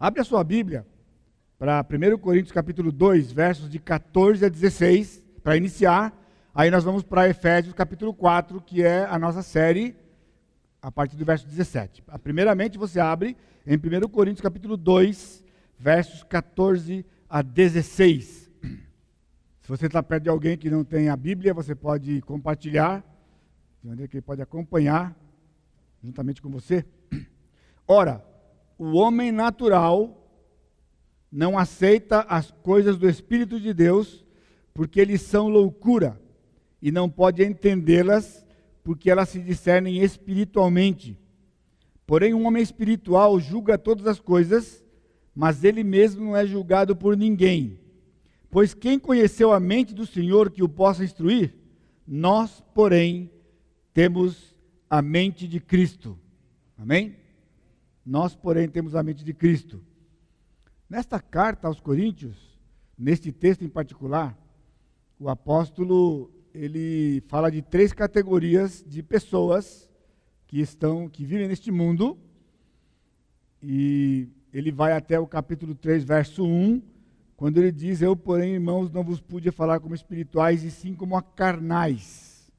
Abre a sua Bíblia para 1 Coríntios capítulo 2, versos de 14 a 16, para iniciar. Aí nós vamos para Efésios capítulo 4, que é a nossa série, a partir do verso 17. Primeiramente você abre em 1 Coríntios capítulo 2, versos 14 a 16. Se você está perto de alguém que não tem a Bíblia, você pode compartilhar, de maneira que ele pode acompanhar juntamente com você. Ora, o homem natural não aceita as coisas do Espírito de Deus, porque eles são loucura, e não pode entendê-las, porque elas se discernem espiritualmente. Porém, um homem espiritual julga todas as coisas, mas ele mesmo não é julgado por ninguém. Pois quem conheceu a mente do Senhor que o possa instruir? Nós, porém, temos a mente de Cristo. Amém? Nós, porém, temos a mente de Cristo. Nesta carta aos Coríntios, neste texto em particular, o apóstolo ele fala de três categorias de pessoas que estão que vivem neste mundo. E ele vai até o capítulo 3, verso 1, quando ele diz: "Eu, porém, irmãos, não vos pude falar como espirituais, e sim como a carnais".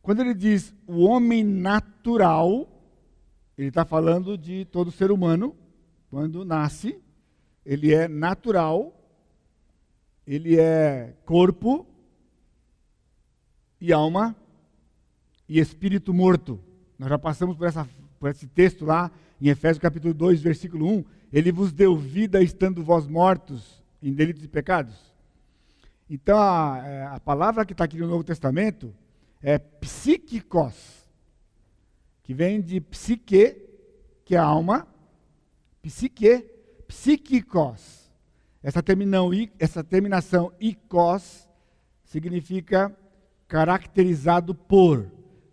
Quando ele diz o homem natural, ele está falando de todo ser humano, quando nasce, ele é natural, ele é corpo e alma e espírito morto. Nós já passamos por, essa, por esse texto lá em Efésios capítulo 2, versículo 1. Ele vos deu vida estando vós mortos em delitos e pecados. Então a, é, a palavra que está aqui no Novo Testamento é psíquicos que vem de psique, que é alma, psique, psíquicos. Essa, terminão, essa terminação icos significa caracterizado por.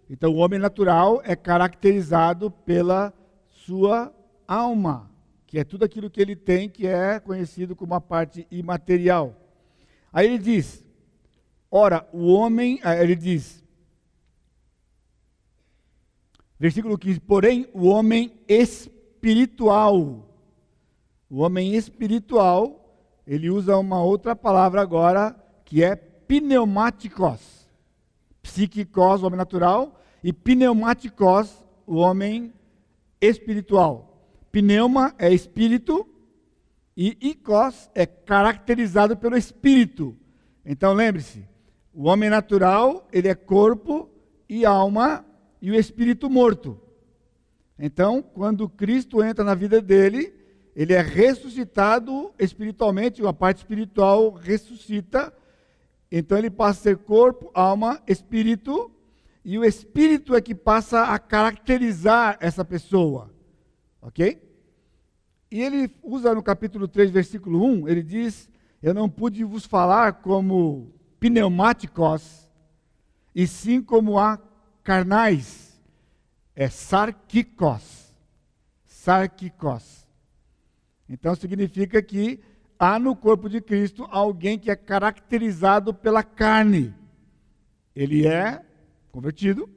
Então, o homem natural é caracterizado pela sua alma, que é tudo aquilo que ele tem, que é conhecido como a parte imaterial. Aí ele diz: ora, o homem, ele diz, Versículo 15: Porém, o homem espiritual, o homem espiritual, ele usa uma outra palavra agora, que é pneumáticos. Psíquicos, o homem natural, e pneumáticos, o homem espiritual. Pneuma é espírito e icos é caracterizado pelo espírito. Então lembre-se, o homem natural, ele é corpo e alma e o espírito morto. Então, quando Cristo entra na vida dele, ele é ressuscitado espiritualmente, a parte espiritual ressuscita. Então ele passa a ser corpo, alma, espírito, e o espírito é que passa a caracterizar essa pessoa. OK? E ele usa no capítulo 3, versículo 1, ele diz: Eu não pude vos falar como pneumáticos, e sim como a carnais é sarquicos. Sarquicos. Então significa que há no corpo de Cristo alguém que é caracterizado pela carne. Ele é convertido,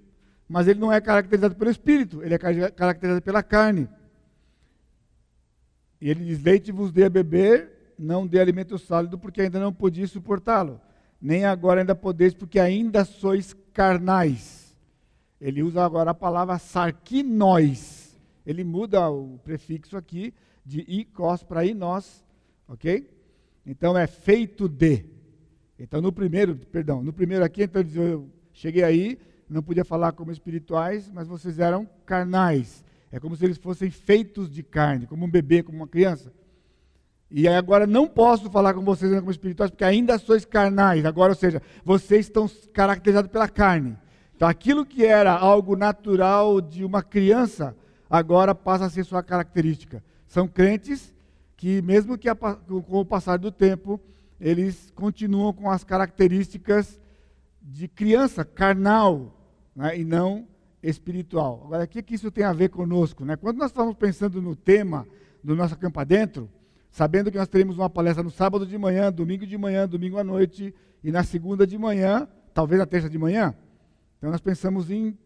mas ele não é caracterizado pelo espírito, ele é caracterizado pela carne. E ele diz: Leite vos dê a beber, não dê alimento sólido, porque ainda não podia suportá-lo. Nem agora ainda podeis, porque ainda sois carnais. Ele usa agora a palavra sarquinóis. Ele muda o prefixo aqui de ikos para inós, ok? Então é feito de. Então no primeiro, perdão, no primeiro aqui, então eu cheguei aí, não podia falar como espirituais, mas vocês eram carnais. É como se eles fossem feitos de carne, como um bebê, como uma criança. E agora não posso falar com vocês como espirituais, porque ainda sois carnais. Agora, ou seja, vocês estão caracterizados pela carne. Aquilo que era algo natural de uma criança, agora passa a ser sua característica. São crentes que, mesmo que com o passar do tempo, eles continuam com as características de criança, carnal, né, e não espiritual. Agora, o que, que isso tem a ver conosco? Né? Quando nós estamos pensando no tema do nosso Campo Dentro, sabendo que nós teremos uma palestra no sábado de manhã, domingo de manhã, domingo à noite, e na segunda de manhã, talvez na terça de manhã, então nós pensamos em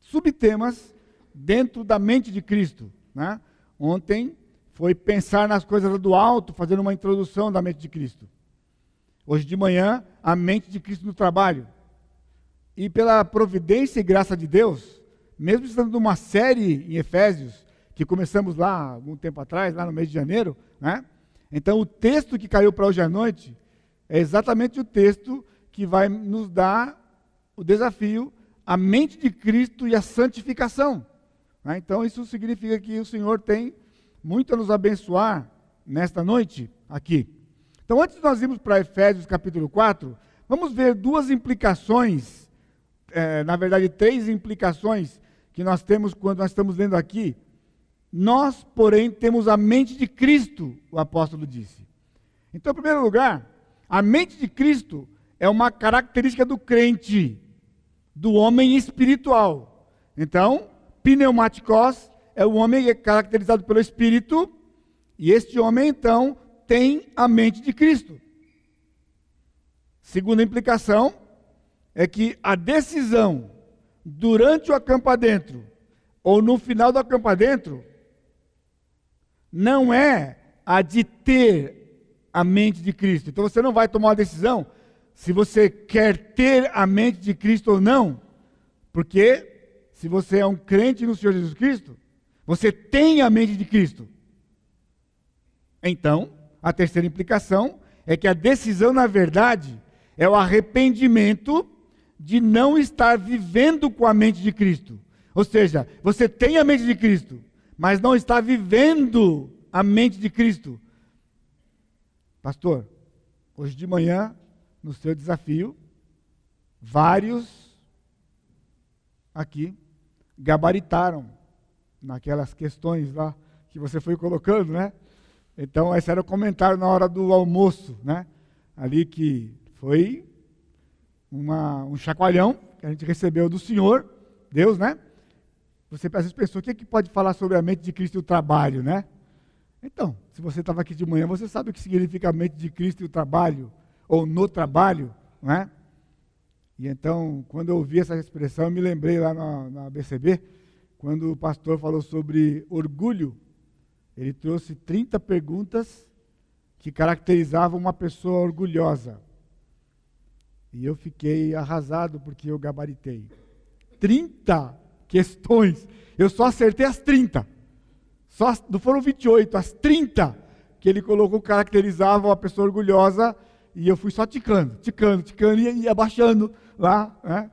subtemas dentro da mente de Cristo. Né? Ontem foi pensar nas coisas do alto, fazendo uma introdução da mente de Cristo. Hoje de manhã, a mente de Cristo no trabalho. E pela providência e graça de Deus, mesmo estando numa série em Efésios, que começamos lá algum tempo atrás, lá no mês de janeiro, né? Então o texto que caiu para hoje à noite é exatamente o texto que vai nos dar o desafio, a mente de Cristo e a santificação. Né? Então isso significa que o Senhor tem muito a nos abençoar nesta noite aqui. Então antes de nós irmos para Efésios capítulo 4, vamos ver duas implicações, é, na verdade três implicações que nós temos quando nós estamos lendo aqui. Nós, porém, temos a mente de Cristo, o apóstolo disse. Então, em primeiro lugar, a mente de Cristo é uma característica do crente, do homem espiritual. Então, pneumaticos é o homem é caracterizado pelo Espírito, e este homem, então, tem a mente de Cristo. Segunda implicação é que a decisão durante o acampa dentro ou no final do acampa dentro não é a de ter a mente de Cristo. Então você não vai tomar uma decisão se você quer ter a mente de Cristo ou não, porque se você é um crente no Senhor Jesus Cristo, você tem a mente de Cristo. Então, a terceira implicação é que a decisão, na verdade, é o arrependimento de não estar vivendo com a mente de Cristo. Ou seja, você tem a mente de Cristo, mas não está vivendo a mente de Cristo. Pastor, hoje de manhã, no seu desafio, vários aqui gabaritaram naquelas questões lá que você foi colocando, né? Então, esse era o comentário na hora do almoço, né? Ali que foi uma, um chacoalhão que a gente recebeu do Senhor, Deus, né? Você às vezes pensou, o que, é que pode falar sobre a mente de Cristo e o trabalho, né? Então, se você estava aqui de manhã, você sabe o que significa a mente de Cristo e o trabalho, ou no trabalho, não é? E então, quando eu ouvi essa expressão, eu me lembrei lá na, na BCB, quando o pastor falou sobre orgulho, ele trouxe 30 perguntas que caracterizavam uma pessoa orgulhosa. E eu fiquei arrasado porque eu gabaritei. 30 questões. Eu só acertei as 30. Só, não foram 28, as 30 que ele colocou caracterizavam a pessoa orgulhosa. E eu fui só ticando, ticando, ticando e, e abaixando lá. Né?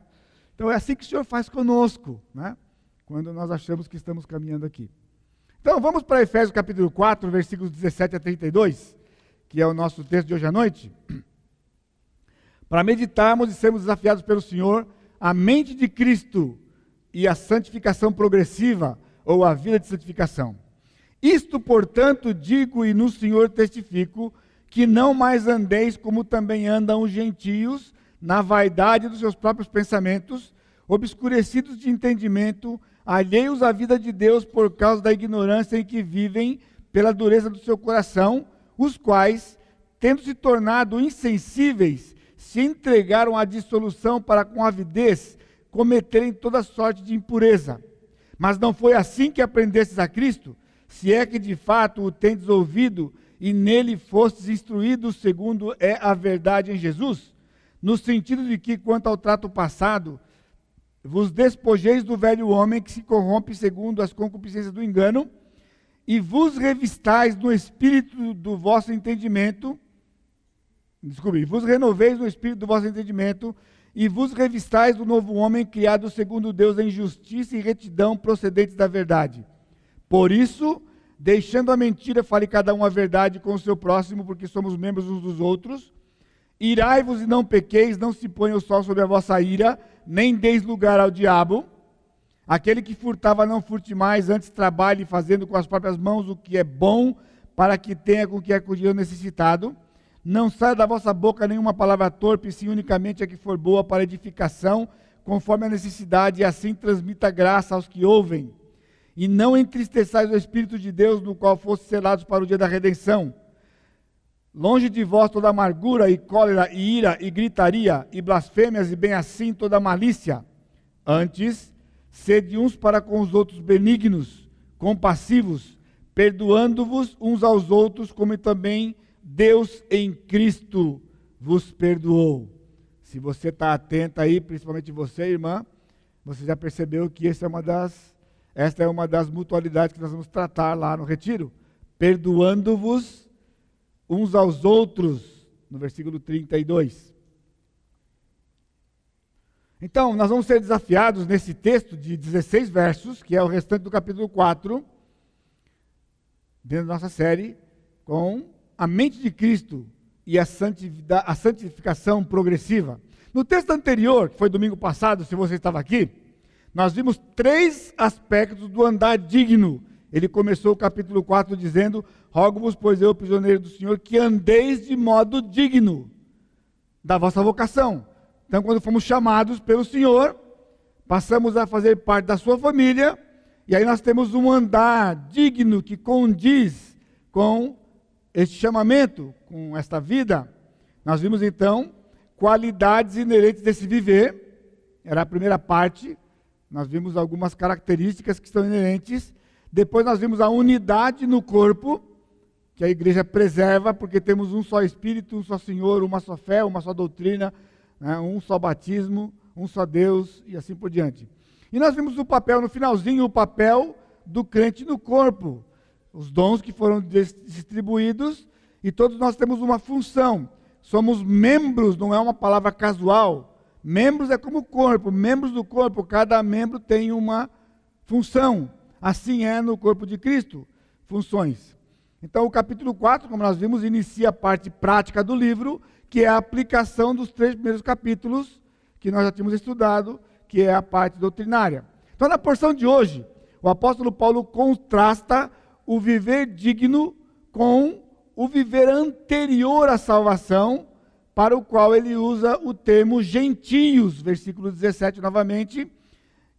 Então é assim que o Senhor faz conosco, né? quando nós achamos que estamos caminhando aqui. Então vamos para Efésios capítulo 4, versículos 17 a 32, que é o nosso texto de hoje à noite para meditarmos e sermos desafiados pelo Senhor a mente de Cristo e a santificação progressiva ou a vida de santificação. Isto, portanto, digo e no Senhor testifico que não mais andeis como também andam os gentios na vaidade dos seus próprios pensamentos, obscurecidos de entendimento, alheios à vida de Deus por causa da ignorância em que vivem pela dureza do seu coração, os quais, tendo se tornado insensíveis, se entregaram à dissolução para com avidez cometerem toda sorte de impureza. Mas não foi assim que aprendestes a Cristo, se é que de fato o tendes ouvido e nele fostes instruídos segundo é a verdade em Jesus, no sentido de que, quanto ao trato passado, vos despojeis do velho homem que se corrompe segundo as concupiscências do engano, e vos revistais no espírito do vosso entendimento, desculpe, vos renoveis no espírito do vosso entendimento e vos revistais do novo homem criado segundo Deus em justiça e retidão procedentes da verdade. Por isso, deixando a mentira, fale cada um a verdade com o seu próximo, porque somos membros uns dos outros. Irai-vos e não pequeis, não se ponha o sol sobre a vossa ira, nem deis lugar ao diabo. Aquele que furtava, não furte mais, antes trabalhe fazendo com as próprias mãos o que é bom, para que tenha com que acudir o necessitado. Não saia da vossa boca nenhuma palavra torpe, sim unicamente a que for boa para edificação, conforme a necessidade, e assim transmita graça aos que ouvem. E não entristeçais o Espírito de Deus, no qual fosse selados para o dia da redenção. Longe de vós toda amargura e cólera e ira e gritaria e blasfêmias e bem assim toda malícia. Antes, sede uns para com os outros benignos, compassivos, perdoando-vos uns aos outros, como também Deus em Cristo vos perdoou. Se você está atento aí, principalmente você, irmã, você já percebeu que essa é uma das, esta é uma das mutualidades que nós vamos tratar lá no retiro. Perdoando-vos uns aos outros, no versículo 32. Então, nós vamos ser desafiados nesse texto de 16 versos, que é o restante do capítulo 4, dentro da nossa série, com a mente de Cristo e a santificação progressiva. No texto anterior, que foi domingo passado, se você estava aqui, nós vimos três aspectos do andar digno. Ele começou o capítulo 4 dizendo: Rogo-vos, pois eu, prisioneiro do Senhor, que andeis de modo digno da vossa vocação. Então, quando fomos chamados pelo Senhor, passamos a fazer parte da sua família, e aí nós temos um andar digno que condiz com este chamamento, com esta vida. Nós vimos então qualidades inerentes desse viver, era a primeira parte. Nós vimos algumas características que estão inerentes. Depois nós vimos a unidade no corpo, que a igreja preserva, porque temos um só Espírito, um só Senhor, uma só fé, uma só doutrina, né, um só batismo, um só Deus e assim por diante. E nós vimos o papel, no finalzinho, o papel do crente no corpo, os dons que foram distribuídos e todos nós temos uma função. Somos membros, não é uma palavra casual. Membros é como corpo, membros do corpo, cada membro tem uma função. Assim é no corpo de Cristo, funções. Então, o capítulo 4, como nós vimos, inicia a parte prática do livro que é a aplicação dos três primeiros capítulos que nós já tínhamos estudado, que é a parte doutrinária. Então, na porção de hoje, o apóstolo Paulo contrasta o viver digno com o viver anterior à salvação, para o qual ele usa o termo gentios, versículo 17 novamente.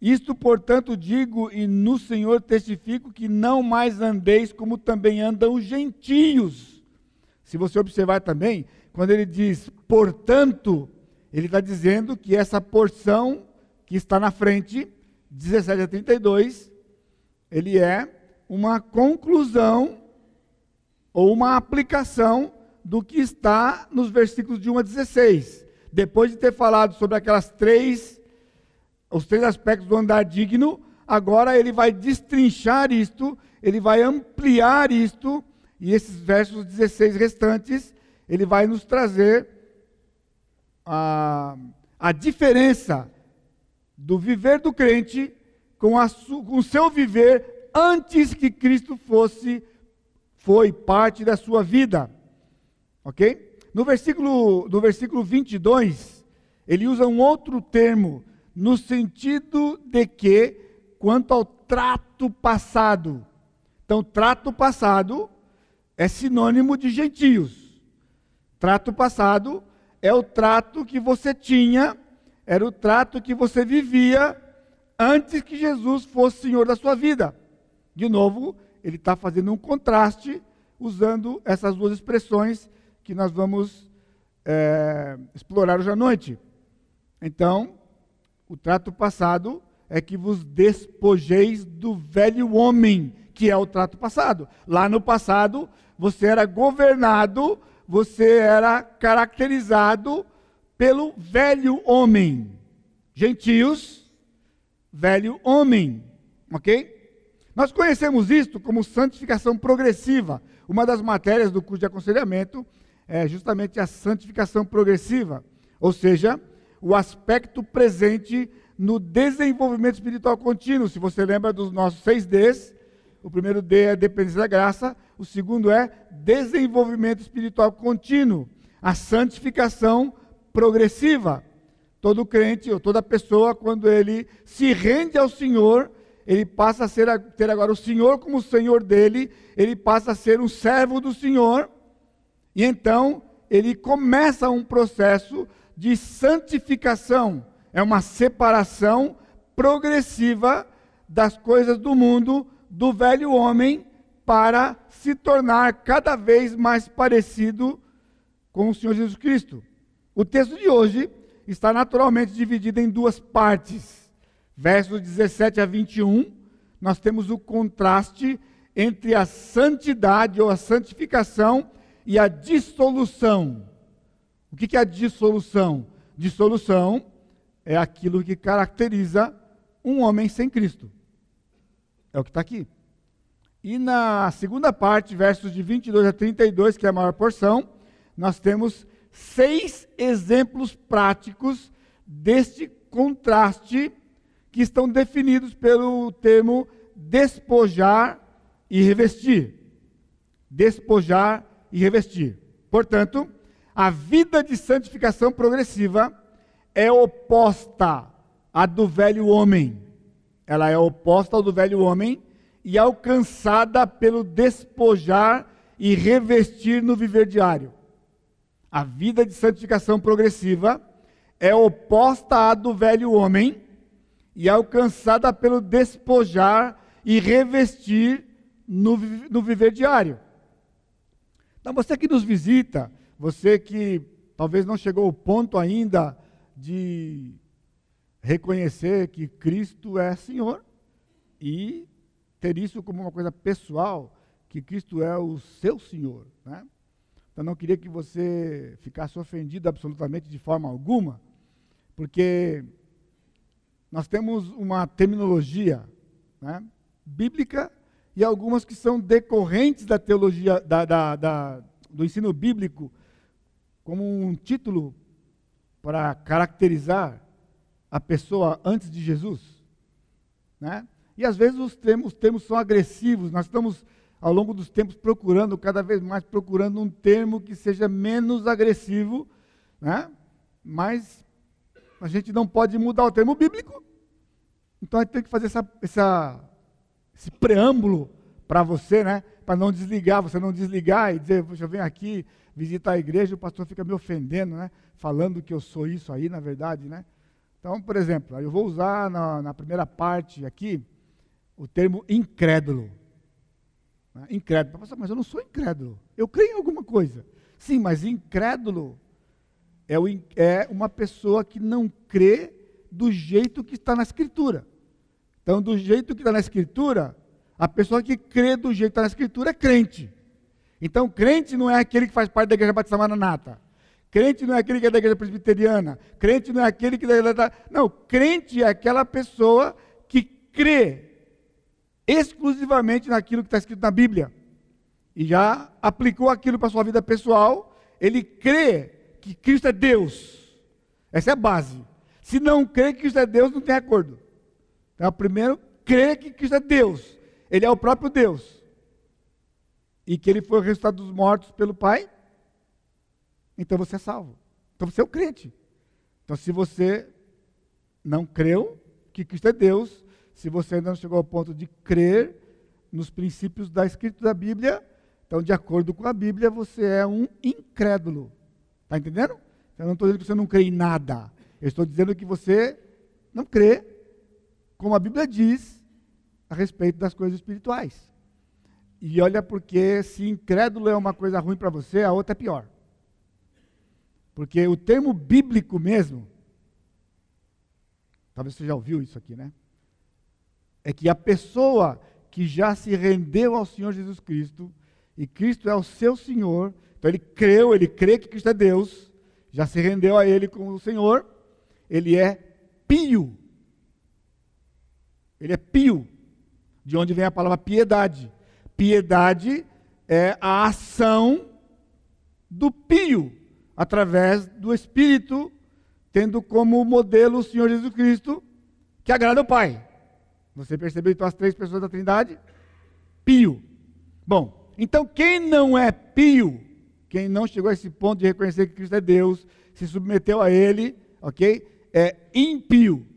Isto, portanto, digo e no Senhor testifico que não mais andeis como também andam os gentios. Se você observar também, quando ele diz portanto, ele está dizendo que essa porção que está na frente, 17 a 32, ele é uma conclusão ou uma aplicação do que está nos versículos de 1 a 16. Depois de ter falado sobre aquelas três, os três aspectos do andar digno, agora ele vai destrinchar isto, ele vai ampliar isto, e esses versos 16 restantes, ele vai nos trazer a, a diferença do viver do crente com, a, com o seu viver antes que Cristo fosse, foi parte da sua vida. Ok? No versículo, no versículo 22, ele usa um outro termo, no sentido de que, quanto ao trato passado. Então, trato passado é sinônimo de gentios. Trato passado é o trato que você tinha, era o trato que você vivia antes que Jesus fosse Senhor da sua vida. De novo, ele está fazendo um contraste usando essas duas expressões que nós vamos é, explorar hoje à noite. Então, o trato passado é que vos despojeis do velho homem, que é o trato passado. Lá no passado, você era governado você era caracterizado pelo velho homem. Gentios, velho homem. Ok? Nós conhecemos isto como santificação progressiva. Uma das matérias do curso de aconselhamento é justamente a santificação progressiva, ou seja, o aspecto presente no desenvolvimento espiritual contínuo. Se você lembra dos nossos seis Ds, o primeiro D é dependência da graça, o segundo é desenvolvimento espiritual contínuo, a santificação progressiva. Todo crente ou toda pessoa, quando ele se rende ao Senhor, ele passa a ser, ter agora o Senhor como o Senhor dele, ele passa a ser um servo do Senhor, e então ele começa um processo de santificação, é uma separação progressiva das coisas do mundo, do velho homem, para se tornar cada vez mais parecido com o Senhor Jesus Cristo. O texto de hoje está naturalmente dividido em duas partes. Versos 17 a 21, nós temos o contraste entre a santidade ou a santificação e a dissolução. O que é a dissolução? Dissolução é aquilo que caracteriza um homem sem Cristo. É o que está aqui. E na segunda parte, versos de 22 a 32, que é a maior porção, nós temos seis exemplos práticos deste contraste que estão definidos pelo termo despojar e revestir. Despojar e revestir. Portanto, a vida de santificação progressiva é oposta à do velho homem. Ela é oposta ao do velho homem e alcançada pelo despojar e revestir no viver diário. A vida de santificação progressiva é oposta à do velho homem e alcançada pelo despojar e revestir no, no viver diário. Então, você que nos visita, você que talvez não chegou ao ponto ainda de reconhecer que Cristo é Senhor e ter isso como uma coisa pessoal, que Cristo é o seu Senhor. Né? Então não queria que você ficasse ofendido absolutamente de forma alguma, porque nós temos uma terminologia né, bíblica e algumas que são decorrentes da teologia, da, da, da, do ensino bíblico, como um título para caracterizar a pessoa antes de Jesus. Né? E às vezes os termos, os termos são agressivos, nós estamos ao longo dos tempos procurando, cada vez mais procurando um termo que seja menos agressivo, né? mas a gente não pode mudar o termo bíblico, então a gente tem que fazer essa, essa, esse preâmbulo para você, né? para não desligar, você não desligar e dizer, eu venho aqui visitar a igreja, o pastor fica me ofendendo, né? falando que eu sou isso aí, na verdade. Né? Então, por exemplo, eu vou usar na, na primeira parte aqui, o termo incrédulo. Né? Incrédulo. Mas eu não sou incrédulo. Eu creio em alguma coisa. Sim, mas incrédulo é, o, é uma pessoa que não crê do jeito que está na Escritura. Então, do jeito que está na Escritura, a pessoa que crê do jeito que está na Escritura é crente. Então, crente não é aquele que faz parte da Igreja Batista Maranata. Crente não é aquele que é da Igreja Presbiteriana. Crente não é aquele que é da. Não, crente é aquela pessoa que crê exclusivamente naquilo que está escrito na Bíblia. E já aplicou aquilo para sua vida pessoal, ele crê que Cristo é Deus. Essa é a base. Se não crê que Cristo é Deus, não tem acordo. Então, primeiro, crê que Cristo é Deus. Ele é o próprio Deus. E que ele foi o resultado dos mortos pelo Pai. Então você é salvo. Então você é o crente. Então, se você não creu que Cristo é Deus, se você ainda não chegou ao ponto de crer nos princípios da escritura da Bíblia, então, de acordo com a Bíblia, você é um incrédulo. Está entendendo? Eu não estou dizendo que você não crê em nada. Eu estou dizendo que você não crê, como a Bíblia diz, a respeito das coisas espirituais. E olha, porque se incrédulo é uma coisa ruim para você, a outra é pior. Porque o termo bíblico mesmo, talvez você já ouviu isso aqui, né? é que a pessoa que já se rendeu ao Senhor Jesus Cristo, e Cristo é o seu Senhor, então ele creu, ele crê que Cristo é Deus, já se rendeu a Ele como o Senhor, ele é pio. Ele é pio, de onde vem a palavra piedade. Piedade é a ação do pio, através do Espírito, tendo como modelo o Senhor Jesus Cristo, que agrada ao Pai. Você percebeu então as três pessoas da Trindade? Pio. Bom, então quem não é pio, quem não chegou a esse ponto de reconhecer que Cristo é Deus, se submeteu a Ele, ok? É impio.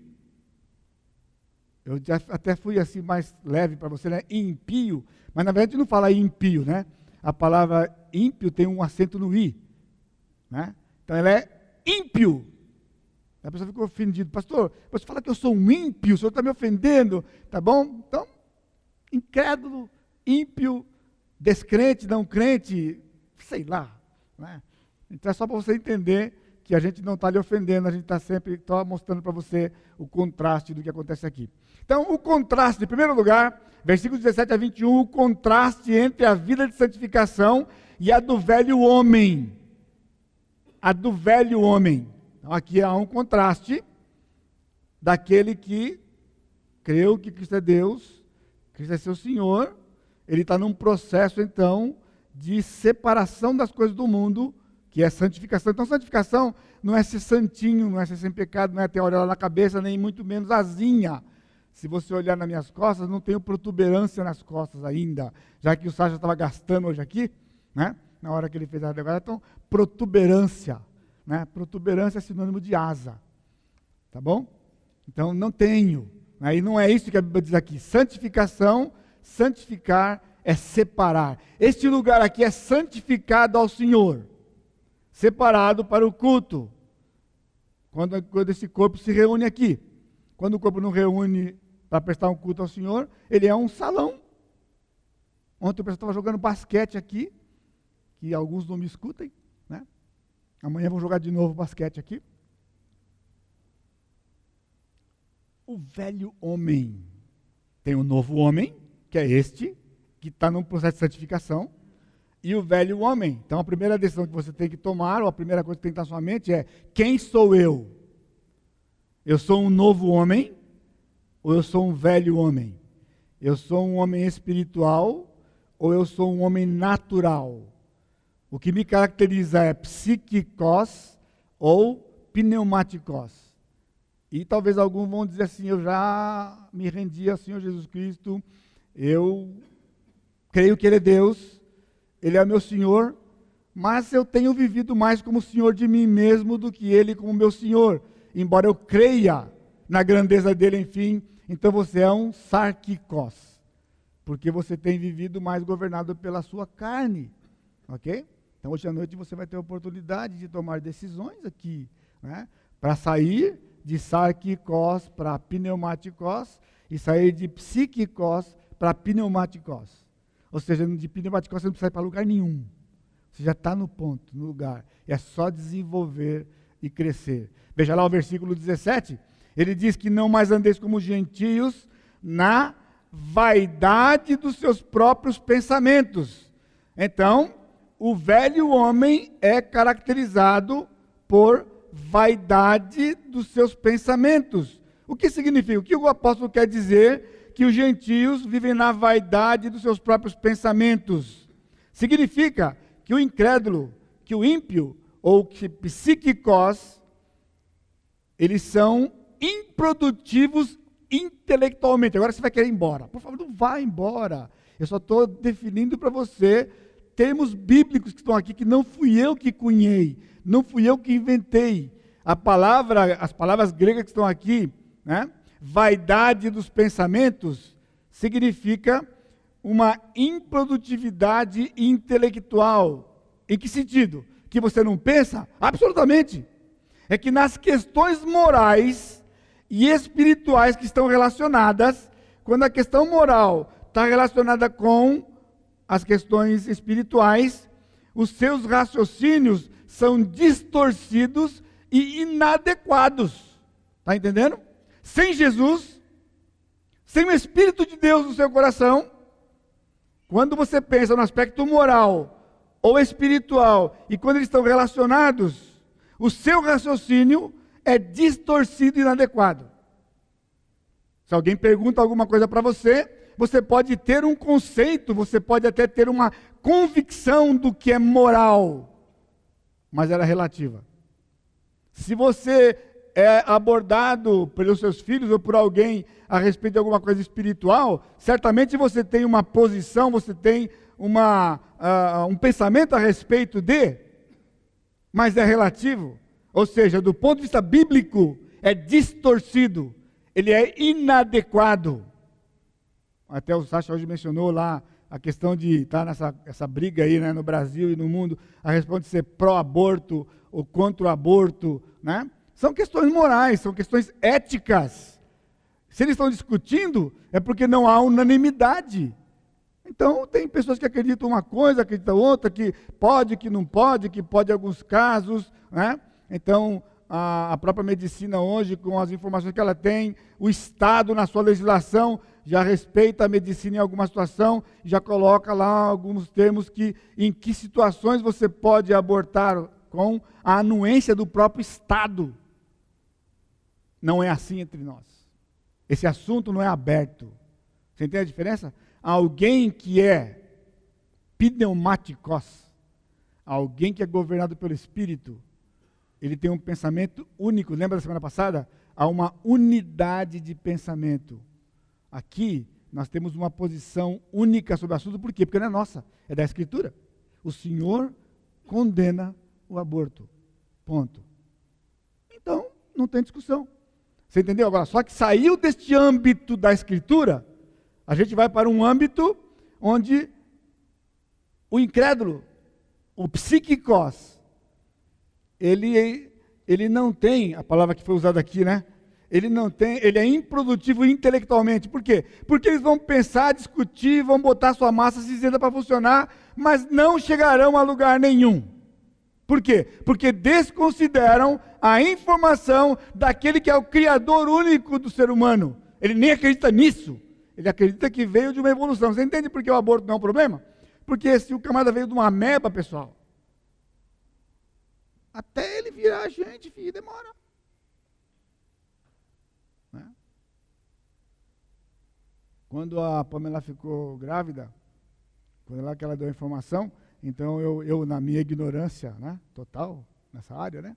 Eu já até fui assim mais leve para você, né? Impio. Mas na verdade não fala impio, né? A palavra ímpio tem um acento no i. Né? Então ela é ímpio. A pessoa ficou ofendida. Pastor, você fala que eu sou um ímpio, o senhor está me ofendendo, tá bom? Então, incrédulo, ímpio, descrente, não crente, sei lá. Né? Então é só para você entender que a gente não está lhe ofendendo, a gente está sempre tá mostrando para você o contraste do que acontece aqui. Então, o contraste, em primeiro lugar, versículos 17 a 21, o contraste entre a vida de santificação e a do velho homem. A do velho homem. Então, aqui há um contraste daquele que creu que Cristo é Deus, Cristo é seu Senhor, ele está num processo, então, de separação das coisas do mundo, que é santificação. Então, santificação não é ser santinho, não é ser sem pecado, não é ter auréola na cabeça, nem muito menos asinha. Se você olhar nas minhas costas, não tenho protuberância nas costas ainda, já que o Sasha estava gastando hoje aqui, né? na hora que ele fez a advogada. Então, protuberância. Né? Protuberância é sinônimo de asa. Tá bom? Então, não tenho. Aí não é isso que a Bíblia diz aqui. Santificação, santificar é separar. Este lugar aqui é santificado ao Senhor, separado para o culto. Quando, quando esse corpo se reúne aqui. Quando o corpo não reúne para prestar um culto ao Senhor, ele é um salão. Ontem o pessoal estava jogando basquete aqui, que alguns não me escutem, né? Amanhã vou jogar de novo basquete aqui. O velho homem tem um novo homem, que é este, que está num processo de santificação, e o velho homem. Então a primeira decisão que você tem que tomar, ou a primeira coisa que tem que estar na sua mente é: quem sou eu? Eu sou um novo homem ou eu sou um velho homem? Eu sou um homem espiritual ou eu sou um homem natural? O que me caracteriza é psíquicos ou pneumáticos. E talvez alguns vão dizer assim: eu já me rendi ao Senhor Jesus Cristo, eu creio que Ele é Deus, Ele é meu Senhor, mas eu tenho vivido mais como Senhor de mim mesmo do que Ele como meu Senhor embora eu creia na grandeza dele, enfim, então você é um sarquicos, porque você tem vivido mais governado pela sua carne, ok? Então hoje à noite você vai ter a oportunidade de tomar decisões aqui, né? Para sair de sarquicos para pneumáticos e sair de psíquicos para pneumáticos. Ou seja, de pneumáticos você não precisa ir para lugar nenhum. Você já está no ponto, no lugar. É só desenvolver e crescer. Veja lá o versículo 17. Ele diz que não mais andeis como gentios na vaidade dos seus próprios pensamentos. Então, o velho homem é caracterizado por vaidade dos seus pensamentos. O que significa? O que o apóstolo quer dizer que os gentios vivem na vaidade dos seus próprios pensamentos? Significa que o incrédulo, que o ímpio, ou que psíquicos, eles são improdutivos intelectualmente. Agora você vai querer ir embora. Por favor, não vá embora. Eu só estou definindo para você termos bíblicos que estão aqui que não fui eu que cunhei, não fui eu que inventei. A palavra, as palavras gregas que estão aqui, né? Vaidade dos pensamentos significa uma improdutividade intelectual. Em que sentido? Que você não pensa? Absolutamente é que nas questões morais e espirituais que estão relacionadas, quando a questão moral está relacionada com as questões espirituais, os seus raciocínios são distorcidos e inadequados. Está entendendo? Sem Jesus, sem o Espírito de Deus no seu coração, quando você pensa no aspecto moral ou espiritual, e quando eles estão relacionados, o seu raciocínio é distorcido e inadequado. Se alguém pergunta alguma coisa para você, você pode ter um conceito, você pode até ter uma convicção do que é moral, mas ela é relativa. Se você é abordado pelos seus filhos ou por alguém a respeito de alguma coisa espiritual, certamente você tem uma posição, você tem uma, uh, um pensamento a respeito de, mas é relativo. Ou seja, do ponto de vista bíblico, é distorcido, ele é inadequado. Até o Sacha hoje mencionou lá a questão de estar tá nessa essa briga aí né, no Brasil e no mundo, a respeito de ser pró-aborto ou contra o aborto, né? São questões morais, são questões éticas. Se eles estão discutindo, é porque não há unanimidade. Então, tem pessoas que acreditam uma coisa, acreditam outra, que pode, que não pode, que pode em alguns casos, né? Então, a, a própria medicina hoje, com as informações que ela tem, o Estado, na sua legislação, já respeita a medicina em alguma situação, já coloca lá alguns termos que em que situações você pode abortar com a anuência do próprio Estado. Não é assim entre nós. Esse assunto não é aberto. Você entende a diferença? Alguém que é pneumáticos, alguém que é governado pelo Espírito, ele tem um pensamento único. Lembra da semana passada? Há uma unidade de pensamento. Aqui, nós temos uma posição única sobre o assunto, por quê? Porque não é nossa, é da Escritura. O Senhor condena o aborto. Ponto. Então, não tem discussão. Você entendeu? Agora, só que saiu deste âmbito da Escritura, a gente vai para um âmbito onde o incrédulo, o psíquicos, ele, ele não tem, a palavra que foi usada aqui, né? Ele não tem, ele é improdutivo intelectualmente. Por quê? Porque eles vão pensar, discutir, vão botar sua massa cinzenta para funcionar, mas não chegarão a lugar nenhum. Por quê? Porque desconsideram a informação daquele que é o criador único do ser humano. Ele nem acredita nisso. Ele acredita que veio de uma evolução. Você entende por que o aborto não é um problema? Porque se o camada veio de uma ameba, pessoal, até ele virar gente, filho, demora. Né? Quando a Pamela ficou grávida, quando ela, que ela deu a informação, então eu, eu, na minha ignorância né, total nessa área, né,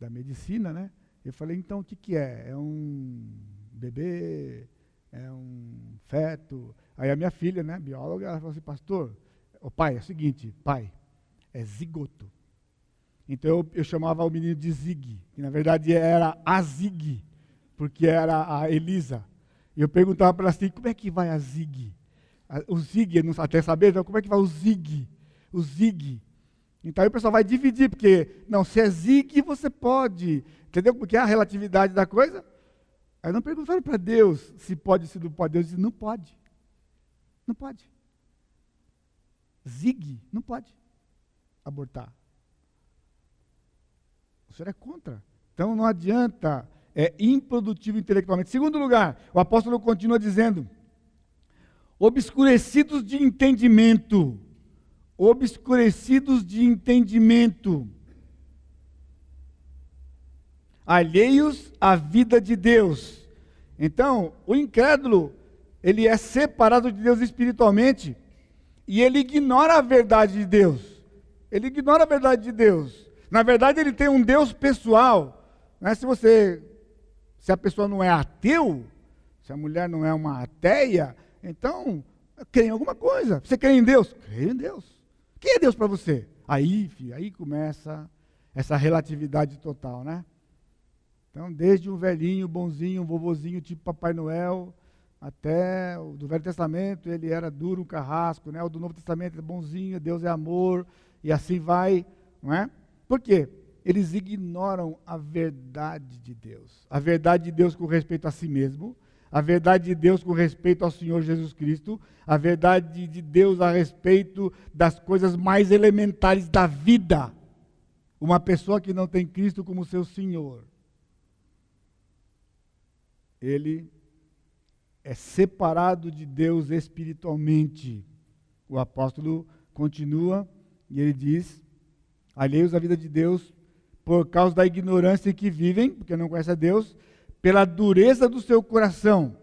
da medicina, né, eu falei, então o que, que é? É um bebê? É um feto? Aí a minha filha, né, bióloga, ela falou assim, pastor, o pai, é o seguinte, pai, é zigoto. Então eu, eu chamava o menino de Zig, que na verdade era a Zig, porque era a Elisa. E eu perguntava para ela assim, como é que vai a Zig? O Zig, não até saber, então, como é que vai o Zig? O Zig. Então aí o pessoal vai dividir, porque, não, se é Zig, você pode. Entendeu? Porque é a relatividade da coisa. Aí não perguntaram para Deus se pode, se não pode. Deus disse, não pode. Não pode. Zig, não pode abortar. Senhor é contra. Então não adianta, é improdutivo intelectualmente. Segundo lugar, o apóstolo continua dizendo: obscurecidos de entendimento. Obscurecidos de entendimento. Alheios à vida de Deus. Então, o incrédulo, ele é separado de Deus espiritualmente e ele ignora a verdade de Deus. Ele ignora a verdade de Deus. Na verdade, ele tem um Deus pessoal. Né? Se você, se a pessoa não é ateu, se a mulher não é uma ateia, então crê em alguma coisa. Você crê em Deus? Crê em Deus. Quem é Deus para você? Aí, filho, aí começa essa relatividade total, né? Então, desde o velhinho, bonzinho, um vovozinho tipo Papai Noel, até o do Velho Testamento, ele era duro, um carrasco, né? O do Novo Testamento é bonzinho, Deus é amor, e assim vai, não é? Por quê? Eles ignoram a verdade de Deus. A verdade de Deus com respeito a si mesmo, a verdade de Deus com respeito ao Senhor Jesus Cristo, a verdade de Deus a respeito das coisas mais elementares da vida. Uma pessoa que não tem Cristo como seu Senhor, ele é separado de Deus espiritualmente. O apóstolo continua e ele diz: alheios à vida de Deus por causa da ignorância que vivem, porque não conhecem a Deus, pela dureza do seu coração,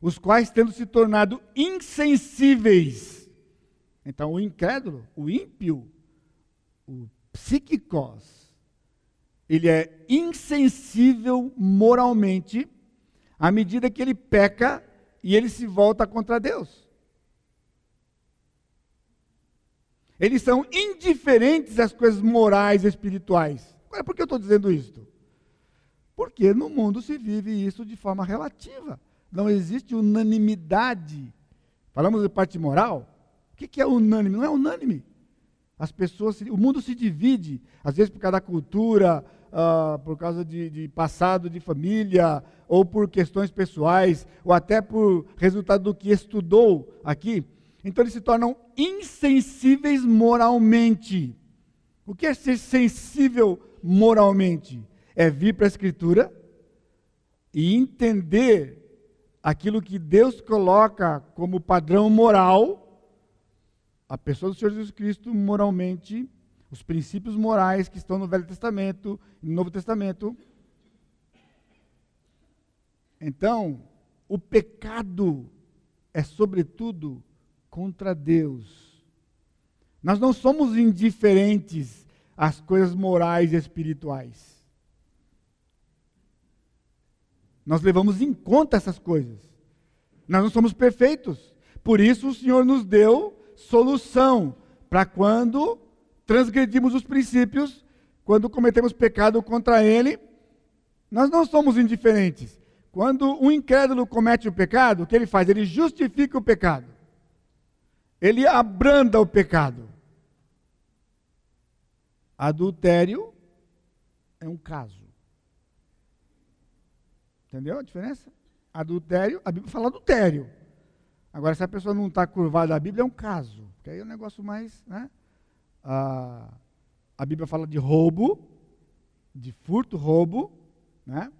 os quais tendo se tornado insensíveis. Então, o incrédulo, o ímpio, o psíquicos, ele é insensível moralmente à medida que ele peca e ele se volta contra Deus. Eles são indiferentes às coisas morais e espirituais. Agora, por que eu estou dizendo isso? Porque no mundo se vive isso de forma relativa. Não existe unanimidade. Falamos de parte moral. O que é unânime? Não é unânime. As pessoas, o mundo se divide, às vezes por causa da cultura, uh, por causa de, de, passado de família, ou por questões pessoais, ou até por resultado do que estudou aqui. Então eles se tornam insensíveis moralmente. O que é ser sensível moralmente? É vir para a Escritura e entender aquilo que Deus coloca como padrão moral, a pessoa do Senhor Jesus Cristo moralmente, os princípios morais que estão no Velho Testamento e no Novo Testamento. Então, o pecado é, sobretudo, contra Deus. Nós não somos indiferentes às coisas morais e espirituais. Nós levamos em conta essas coisas. Nós não somos perfeitos. Por isso o Senhor nos deu solução para quando transgredimos os princípios, quando cometemos pecado contra Ele. Nós não somos indiferentes. Quando um incrédulo comete o pecado, o que ele faz? Ele justifica o pecado. Ele abranda o pecado. Adultério é um caso. Entendeu a diferença? Adultério, a Bíblia fala adultério. Agora, se a pessoa não está curvada à Bíblia, é um caso. Porque aí é um negócio mais. Né? A, a Bíblia fala de roubo, de furto, roubo. Né?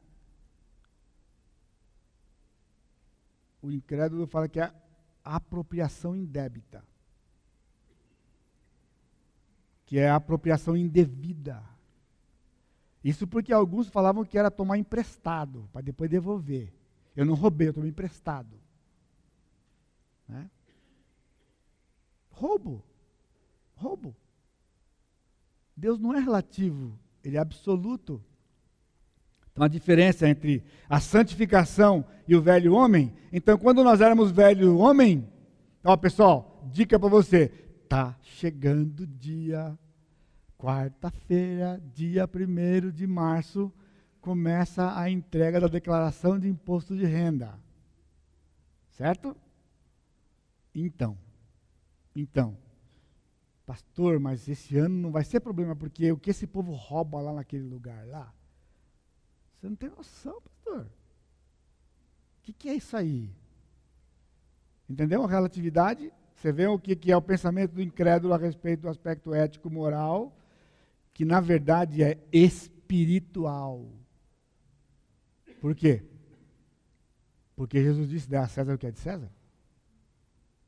O incrédulo fala que é apropriação indébita. Que é a apropriação indevida. Isso porque alguns falavam que era tomar emprestado, para depois devolver. Eu não roubei, eu tomei emprestado. Né? Roubo. Roubo. Deus não é relativo, ele é absoluto. Então a diferença entre a santificação e o velho homem. Então, quando nós éramos velho homem, ó pessoal, dica para você: tá chegando dia Quarta-feira, dia 1 de março, começa a entrega da declaração de imposto de renda. Certo? Então, então, pastor, mas esse ano não vai ser problema, porque o que esse povo rouba lá naquele lugar lá? Você não tem noção, pastor. O que, que é isso aí? Entendeu a relatividade? Você vê o que, que é o pensamento do incrédulo a respeito do aspecto ético moral que na verdade é espiritual. Por quê? Porque Jesus disse: dá a César o que é de César.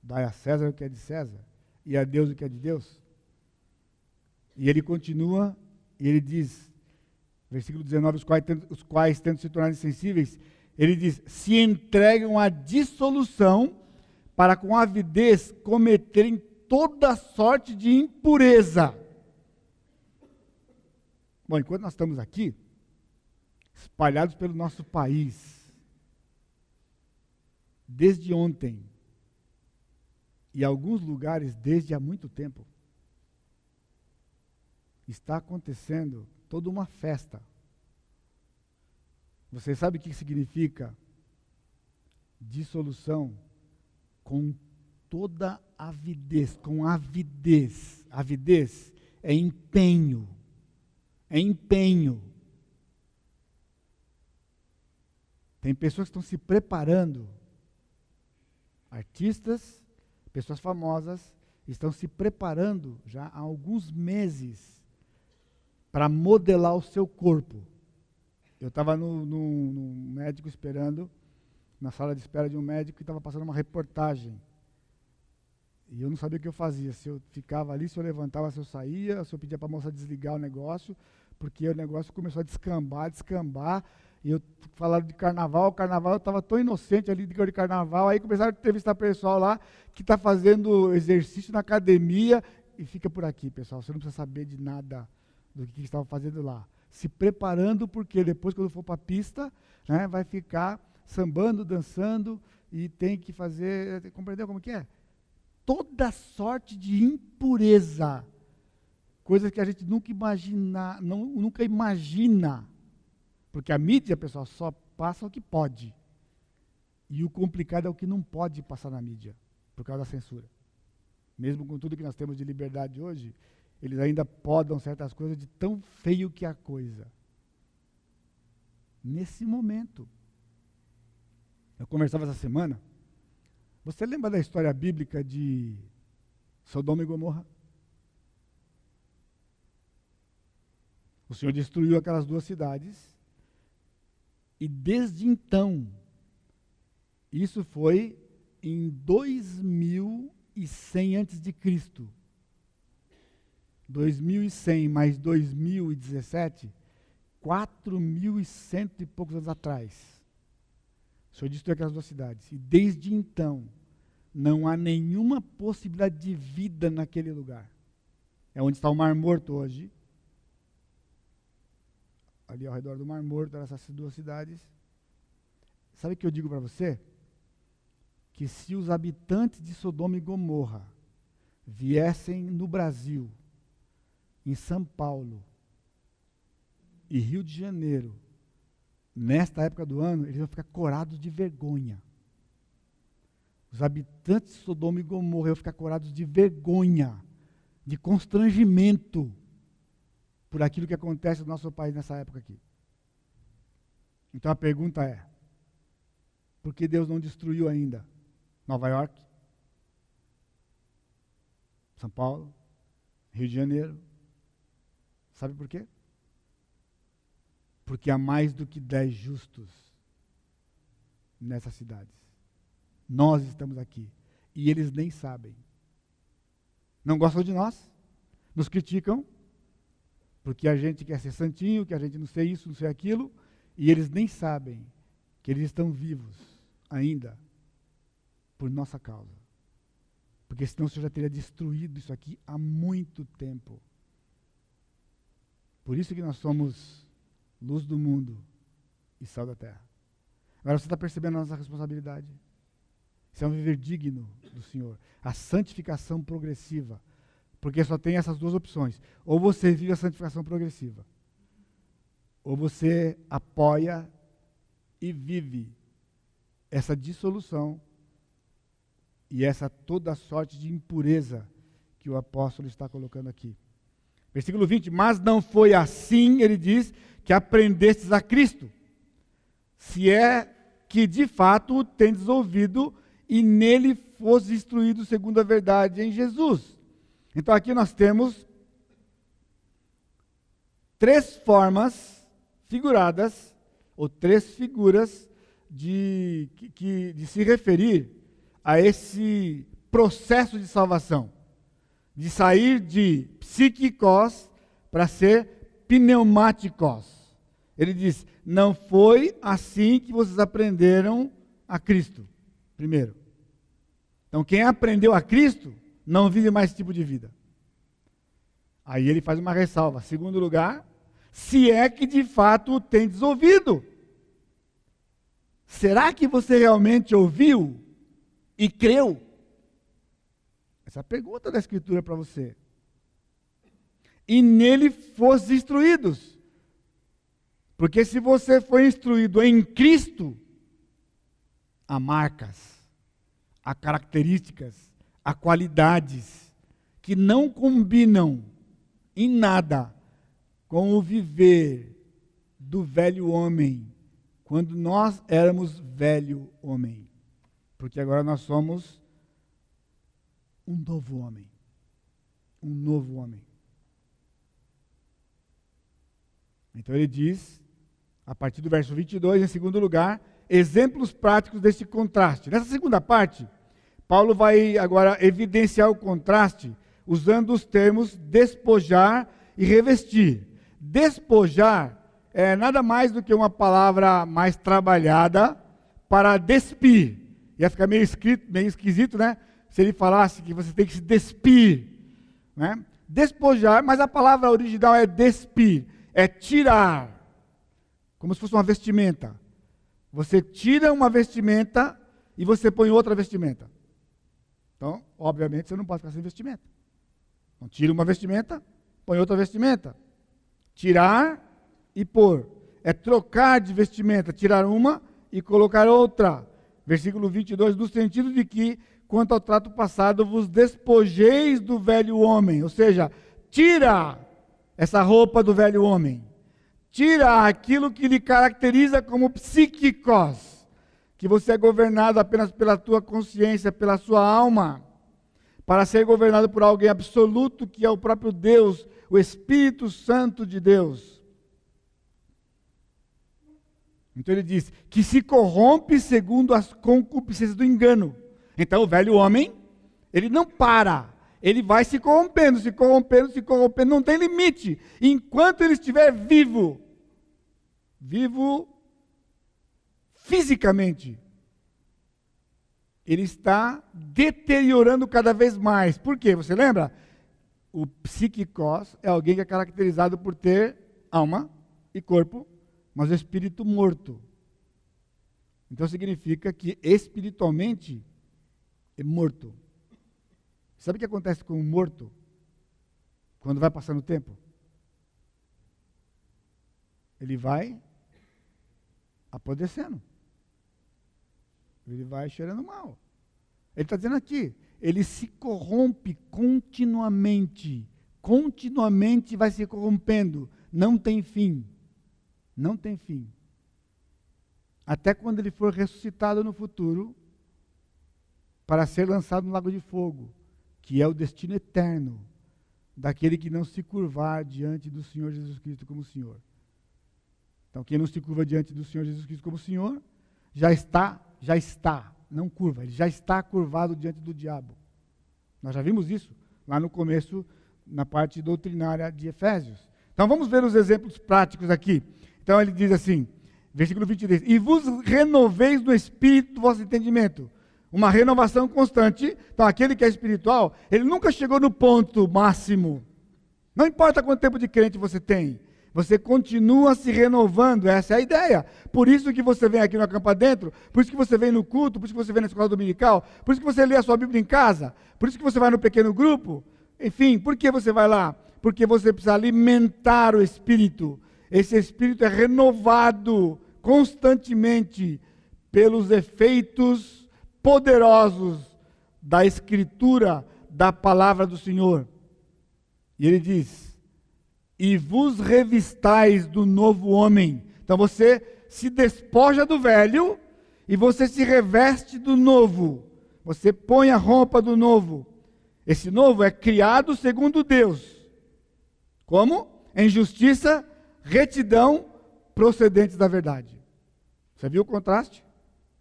Dá a César o que é de César. E a Deus o que é de Deus. E ele continua, e ele diz, versículo 19: os quais, os quais tendo se tornado insensíveis, ele diz: se entregam à dissolução para com avidez cometerem toda sorte de impureza. Bom, enquanto nós estamos aqui, espalhados pelo nosso país, desde ontem, e alguns lugares desde há muito tempo, está acontecendo toda uma festa. Você sabe o que significa dissolução com toda avidez, com avidez. Avidez é empenho é empenho. Tem pessoas que estão se preparando, artistas, pessoas famosas, estão se preparando já há alguns meses para modelar o seu corpo. Eu estava no, no, no, médico esperando, na sala de espera de um médico, que estava passando uma reportagem. E eu não sabia o que eu fazia, se eu ficava ali, se eu levantava, se eu saía, se eu pedia para a moça desligar o negócio, porque o negócio começou a descambar, descambar, e eu falaram de carnaval, carnaval, eu estava tão inocente ali de carnaval, aí começaram a entrevistar pessoal lá que está fazendo exercício na academia, e fica por aqui, pessoal, você não precisa saber de nada do que, estavam fazendo lá. Se preparando, porque depois, quando for para a pista, né, vai ficar sambando, dançando, e tem que fazer, compreendeu como que é? Toda sorte de impureza coisas que a gente nunca imagina, não, nunca imagina. Porque a mídia, pessoal, só passa o que pode. E o complicado é o que não pode passar na mídia, por causa da censura. Mesmo com tudo que nós temos de liberdade hoje, eles ainda podam certas coisas de tão feio que é a coisa. Nesse momento. Eu conversava essa semana. Você lembra da história bíblica de Sodoma e Gomorra? O Senhor destruiu aquelas duas cidades. E desde então, isso foi em 2100 antes de Cristo. 2100 mais 2017, 4.100 e poucos anos atrás. O Senhor destruiu aquelas duas cidades. E desde então, não há nenhuma possibilidade de vida naquele lugar. É onde está o Mar Morto hoje. Ali ao redor do Mar Morto, essas duas cidades. Sabe o que eu digo para você? Que se os habitantes de Sodoma e Gomorra viessem no Brasil, em São Paulo e Rio de Janeiro, nesta época do ano, eles vão ficar corados de vergonha. Os habitantes de Sodoma e Gomorra vão ficar corados de vergonha, de constrangimento por aquilo que acontece no nosso país nessa época aqui. Então a pergunta é: por que Deus não destruiu ainda Nova York, São Paulo, Rio de Janeiro? Sabe por quê? Porque há mais do que dez justos nessas cidades. Nós estamos aqui. E eles nem sabem. Não gostam de nós, nos criticam, porque a gente quer ser santinho, que a gente não sei isso, não sei aquilo, e eles nem sabem que eles estão vivos ainda por nossa causa. Porque senão o Senhor já teria destruído isso aqui há muito tempo. Por isso que nós somos luz do mundo e sal da terra. Agora você está percebendo a nossa responsabilidade? Isso é um viver digno do Senhor. A santificação progressiva. Porque só tem essas duas opções. Ou você vive a santificação progressiva, ou você apoia e vive essa dissolução e essa toda sorte de impureza que o apóstolo está colocando aqui. Versículo 20: Mas não foi assim, ele diz, que aprendestes a Cristo, se é que de fato o tendes ouvido e nele fosse instruído segundo a verdade em Jesus. Então aqui nós temos três formas figuradas, ou três figuras de, que, de se referir a esse processo de salvação, de sair de psíquicos para ser pneumáticos. Ele diz: Não foi assim que vocês aprenderam a Cristo. Primeiro. Então, quem aprendeu a Cristo não vive mais esse tipo de vida. Aí ele faz uma ressalva. Segundo lugar, se é que de fato o tem ouvido. Será que você realmente ouviu e creu? Essa é pergunta da Escritura para você. E nele fosse instruídos. Porque se você foi instruído em Cristo, há marcas, há características, há qualidades que não combinam em nada com o viver do velho homem, quando nós éramos velho homem. Porque agora nós somos um novo homem. Um novo homem. Então ele diz, a partir do verso 22, em segundo lugar, exemplos práticos desse contraste. Nessa segunda parte, Paulo vai agora evidenciar o contraste usando os termos despojar e revestir. Despojar é nada mais do que uma palavra mais trabalhada para despir. Ia ficar meio, escrito, meio esquisito, né? Se ele falasse que você tem que se despir. Né? Despojar, mas a palavra original é despir, é tirar, como se fosse uma vestimenta. Você tira uma vestimenta e você põe outra vestimenta. Então, obviamente, você não pode ficar sem vestimenta. Então, tira uma vestimenta, põe outra vestimenta. Tirar e pôr. É trocar de vestimenta, tirar uma e colocar outra. Versículo 22, no sentido de que, quanto ao trato passado, vos despojeis do velho homem. Ou seja, tira essa roupa do velho homem tira aquilo que lhe caracteriza como psíquicos, que você é governado apenas pela tua consciência, pela sua alma, para ser governado por alguém absoluto que é o próprio Deus, o Espírito Santo de Deus. Então ele diz que se corrompe segundo as concupiscências do engano. Então o velho homem, ele não para, ele vai se corrompendo, se corrompendo, se corrompendo, não tem limite. Enquanto ele estiver vivo, vivo fisicamente, ele está deteriorando cada vez mais. Por quê? Você lembra? O psiquicos é alguém que é caracterizado por ter alma e corpo, mas o espírito morto. Então significa que espiritualmente é morto. Sabe o que acontece com o morto? Quando vai passando o tempo? Ele vai apodrecendo. Ele vai cheirando mal. Ele está dizendo aqui, ele se corrompe continuamente. Continuamente vai se corrompendo. Não tem fim. Não tem fim. Até quando ele for ressuscitado no futuro, para ser lançado no lago de fogo que é o destino eterno daquele que não se curvar diante do Senhor Jesus Cristo como Senhor. Então, quem não se curva diante do Senhor Jesus Cristo como Senhor, já está, já está, não curva, ele já está curvado diante do diabo. Nós já vimos isso lá no começo, na parte doutrinária de Efésios. Então, vamos ver os exemplos práticos aqui. Então, ele diz assim, versículo 23: E vos renoveis no espírito do vosso entendimento uma renovação constante. Então, aquele que é espiritual, ele nunca chegou no ponto máximo. Não importa quanto tempo de crente você tem, você continua se renovando, essa é a ideia. Por isso que você vem aqui no Acampa Dentro, por isso que você vem no culto, por isso que você vem na escola dominical, por isso que você lê a sua Bíblia em casa, por isso que você vai no pequeno grupo. Enfim, por que você vai lá? Porque você precisa alimentar o espírito. Esse espírito é renovado constantemente pelos efeitos poderosos da Escritura, da palavra do Senhor. E ele diz: E vos revistais do novo homem. Então você se despoja do velho e você se reveste do novo. Você põe a roupa do novo. Esse novo é criado segundo Deus. Como? Em justiça, retidão, procedentes da verdade. Você viu o contraste?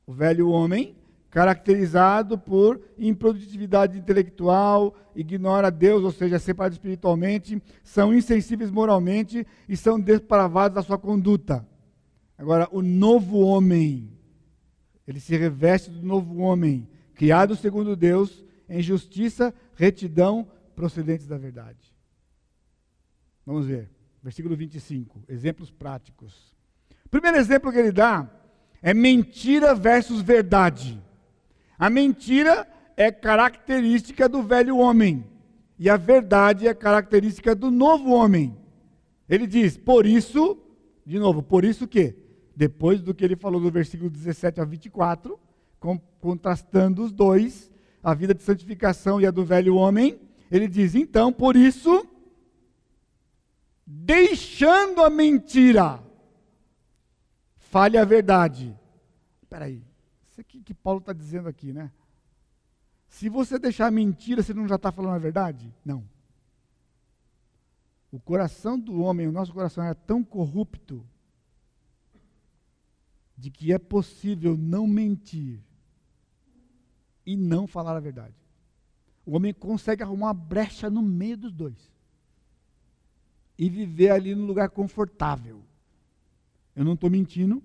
O velho homem caracterizado por improdutividade intelectual, ignora Deus, ou seja, é separado espiritualmente, são insensíveis moralmente e são depravados da sua conduta. Agora, o novo homem, ele se reveste do novo homem, criado segundo Deus, em justiça, retidão, procedentes da verdade. Vamos ver, versículo 25, exemplos práticos. O primeiro exemplo que ele dá é mentira versus verdade. A mentira é característica do velho homem e a verdade é característica do novo homem. Ele diz: "Por isso, de novo, por isso que depois do que ele falou do versículo 17 a 24, com, contrastando os dois, a vida de santificação e a do velho homem, ele diz: "Então, por isso, deixando a mentira, fale a verdade." Espera aí. Isso aqui que Paulo está dizendo aqui, né? Se você deixar mentira, você não já está falando a verdade? Não. O coração do homem, o nosso coração é tão corrupto de que é possível não mentir e não falar a verdade. O homem consegue arrumar uma brecha no meio dos dois e viver ali num lugar confortável. Eu não estou mentindo,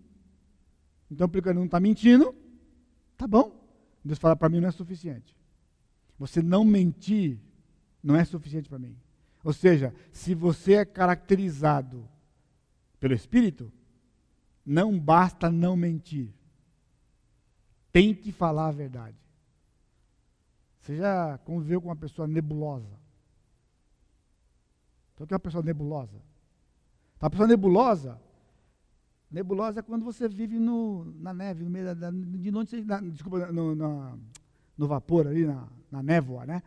então porque eu não está mentindo, Tá bom. Deus fala para mim não é suficiente. Você não mentir não é suficiente para mim. Ou seja, se você é caracterizado pelo Espírito, não basta não mentir. Tem que falar a verdade. Você já conviveu com uma pessoa nebulosa? Então, o que é uma pessoa nebulosa? Então, a pessoa nebulosa, Nebulosa é quando você vive no, na neve, no meio da, de noite, na, desculpa, no, no vapor ali, na, na névoa, né?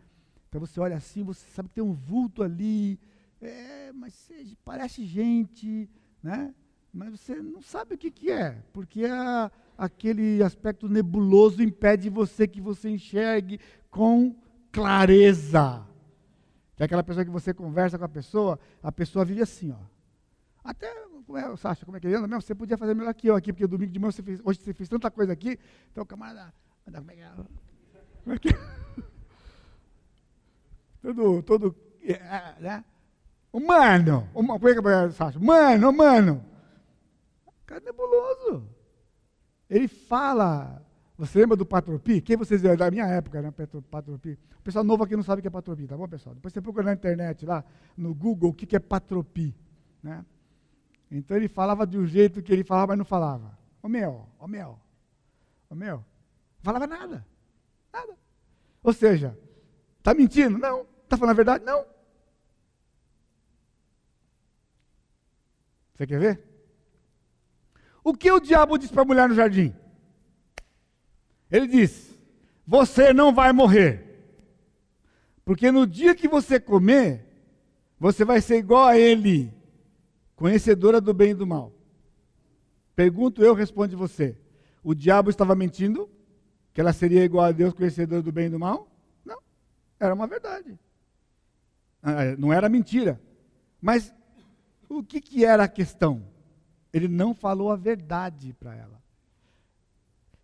Então você olha assim, você sabe que tem um vulto ali, é, mas parece gente, né? Mas você não sabe o que, que é, porque a, aquele aspecto nebuloso impede você que você enxergue com clareza. Que é aquela pessoa que você conversa com a pessoa, a pessoa vive assim, ó. Até, como é, Sasha, como é que ele anda mesmo? Você podia fazer melhor que eu aqui, porque domingo de manhã você fez, hoje você fez tanta coisa aqui. Então, camarada, como é que é? Como é que é? Todo, todo, é, né? Humano, uma, como é que é, Sasha? Mano, mano. Cara nebuloso. Ele fala. Você lembra do Patropi? Quem vocês é da minha época, né? Patropi. O pessoal novo aqui não sabe o que é Patropi, tá bom, pessoal? Depois você procura na internet lá, no Google, o que é Patropi, né? Então ele falava de um jeito que ele falava, mas não falava. Ô meu, ô meu, ô meu. Não falava nada. Nada. Ou seja, está mentindo? Não. Está falando a verdade? Não. Você quer ver? O que o diabo disse para a mulher no jardim? Ele diz: Você não vai morrer. Porque no dia que você comer, você vai ser igual a ele, conhecedora do bem e do mal. Pergunto eu, responde você. O diabo estava mentindo? Que ela seria igual a Deus, conhecedora do bem e do mal? Não, era uma verdade. Ah, não era mentira. Mas o que, que era a questão? Ele não falou a verdade para ela.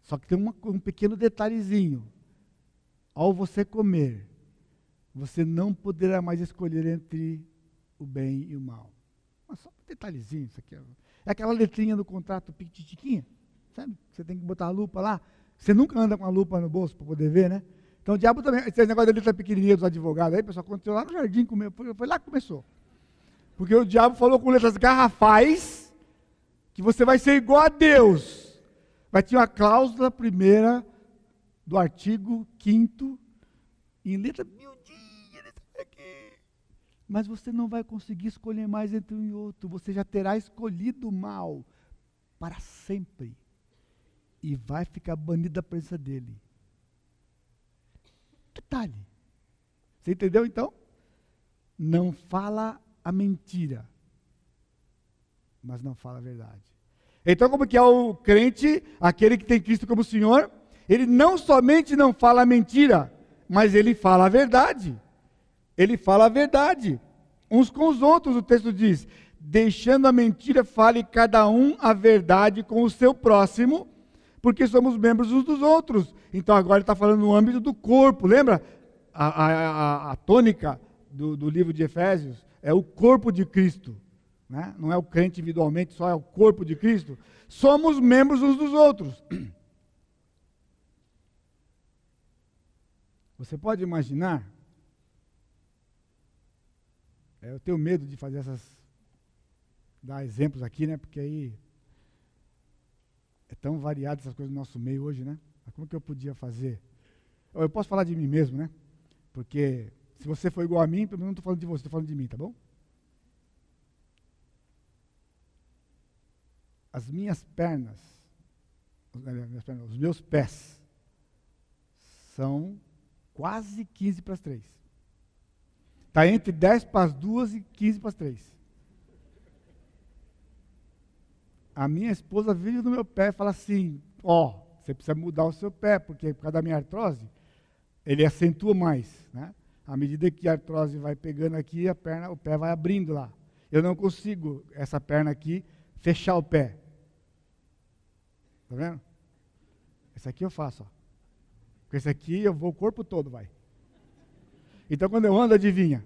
Só que tem uma, um pequeno detalhezinho. Ao você comer, você não poderá mais escolher entre o bem e o mal. Detalhezinho, isso aqui é, aquela letrinha do contrato piquitiquinha, sabe? Você tem que botar a lupa lá. Você nunca anda com a lupa no bolso para poder ver, né? Então o diabo também, esse negócio da letra pequenininha dos advogados aí, pessoal, aconteceu lá no jardim, foi, foi lá que começou. Porque o diabo falou com letras garrafais que você vai ser igual a Deus. Vai ter uma cláusula primeira do artigo 5 em letra mas você não vai conseguir escolher mais entre um e outro. Você já terá escolhido o mal para sempre. E vai ficar banido da presença dele. Detalhe. Você entendeu então? Não fala a mentira, mas não fala a verdade. Então, como que é o crente, aquele que tem Cristo como Senhor? Ele não somente não fala a mentira, mas ele fala a verdade ele fala a verdade. Uns com os outros, o texto diz: deixando a mentira, fale cada um a verdade com o seu próximo, porque somos membros uns dos outros. Então agora ele está falando no âmbito do corpo, lembra? A, a, a, a tônica do, do, livro de Efésios é o corpo de Cristo. Né? Não é o crente individualmente, só é o corpo de Cristo. Somos membros uns dos outros. Você pode imaginar eu tenho medo de fazer essas. dar exemplos aqui, né? Porque aí. É tão variado essas coisas no nosso meio hoje, né? Mas como que eu podia fazer? Eu posso falar de mim mesmo, né? Porque se você for igual a mim, pelo menos não estou falando de você, estou falando de mim, tá bom? As minhas pernas, os meus pés, são quase 15 para as 3. Está entre 10 para as 2 e 15 para as 3. A minha esposa vive no meu pé e fala assim: Ó, oh, você precisa mudar o seu pé, porque por causa da minha artrose, ele acentua mais. Né? À medida que a artrose vai pegando aqui, a perna, o pé vai abrindo lá. Eu não consigo, essa perna aqui, fechar o pé. Está vendo? Esse aqui eu faço. Ó. Com esse aqui eu vou o corpo todo, vai. Então quando eu ando, adivinha?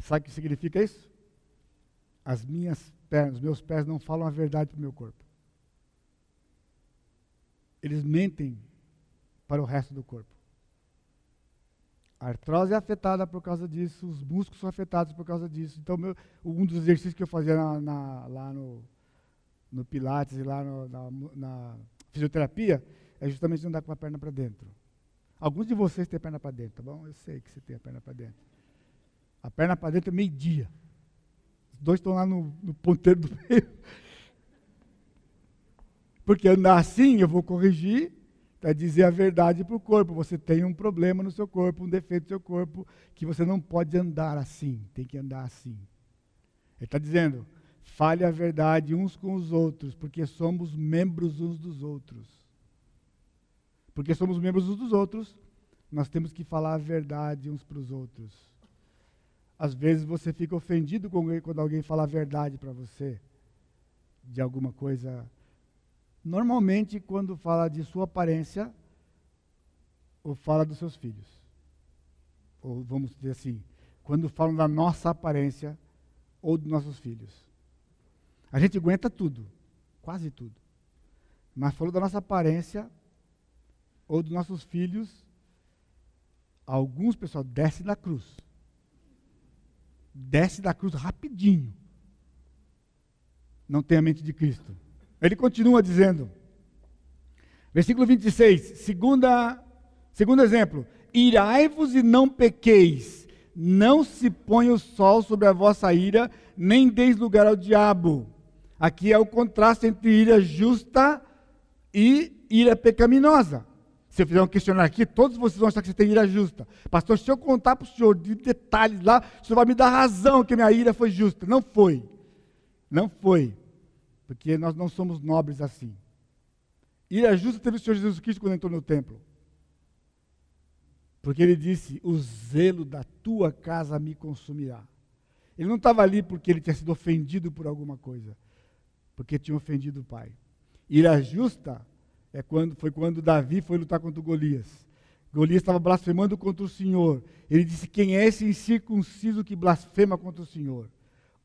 Sabe o que significa isso? As minhas pernas, os meus pés não falam a verdade para o meu corpo. Eles mentem para o resto do corpo. A artrose é afetada por causa disso, os músculos são afetados por causa disso. Então, meu, um dos exercícios que eu fazia na, na, lá no, no Pilates e lá no, na, na fisioterapia, é justamente andar com a perna para dentro. Alguns de vocês têm a perna para dentro, tá bom? Eu sei que você tem a perna para dentro. A perna para dentro é meio-dia. Os dois estão lá no, no ponteiro do meio. Porque andar assim, eu vou corrigir, para dizer a verdade para o corpo. Você tem um problema no seu corpo, um defeito no seu corpo, que você não pode andar assim, tem que andar assim. Ele está dizendo, fale a verdade uns com os outros, porque somos membros uns dos outros porque somos membros uns dos outros, nós temos que falar a verdade uns para os outros. às vezes você fica ofendido quando alguém fala a verdade para você de alguma coisa. Normalmente, quando fala de sua aparência, ou fala dos seus filhos. Ou vamos dizer assim, quando falam da nossa aparência ou dos nossos filhos. A gente aguenta tudo, quase tudo. Mas falou da nossa aparência ou dos nossos filhos, alguns, pessoal, desce da cruz. Desce da cruz rapidinho. Não tem a mente de Cristo. Ele continua dizendo, versículo 26, segunda, segundo exemplo: Irai-vos e não pequeis, não se ponha o sol sobre a vossa ira, nem deis lugar ao diabo. Aqui é o contraste entre ira justa e ira pecaminosa. Se eu fizer um questionário aqui, todos vocês vão achar que você tem ira justa. Pastor, se eu contar para o senhor de detalhes lá, o senhor vai me dar razão que minha ira foi justa. Não foi. Não foi. Porque nós não somos nobres assim. Ira justa teve o Senhor Jesus Cristo quando entrou no templo. Porque ele disse: O zelo da tua casa me consumirá. Ele não estava ali porque ele tinha sido ofendido por alguma coisa, porque tinha ofendido o pai. Ira justa é quando, foi quando Davi foi lutar contra Golias. Golias estava blasfemando contra o Senhor. Ele disse: Quem é esse incircunciso que blasfema contra o Senhor?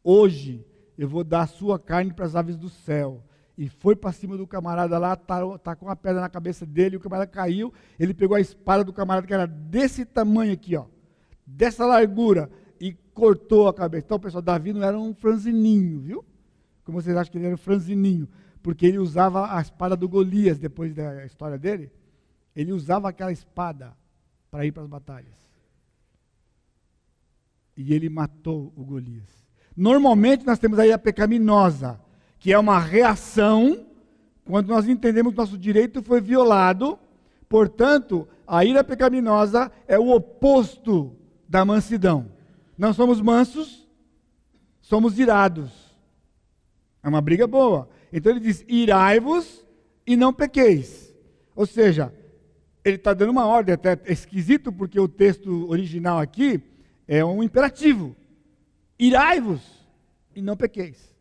Hoje eu vou dar a sua carne para as aves do céu. E foi para cima do camarada lá, tacou tá, tá uma pedra na cabeça dele, o camarada caiu, ele pegou a espada do camarada que era desse tamanho aqui, ó, dessa largura, e cortou a cabeça. Então, pessoal, Davi não era um franzininho, viu? Como vocês acham que ele era um franzininho? porque ele usava a espada do Golias, depois da história dele. Ele usava aquela espada para ir para as batalhas. E ele matou o Golias. Normalmente nós temos aí a pecaminosa, que é uma reação quando nós entendemos que nosso direito foi violado. Portanto, a ira pecaminosa é o oposto da mansidão. Não somos mansos, somos irados. É uma briga boa. Então ele diz: irai-vos e não pequeis. Ou seja, ele está dando uma ordem, até esquisito, porque o texto original aqui é um imperativo. Irai-vos e não pequeis.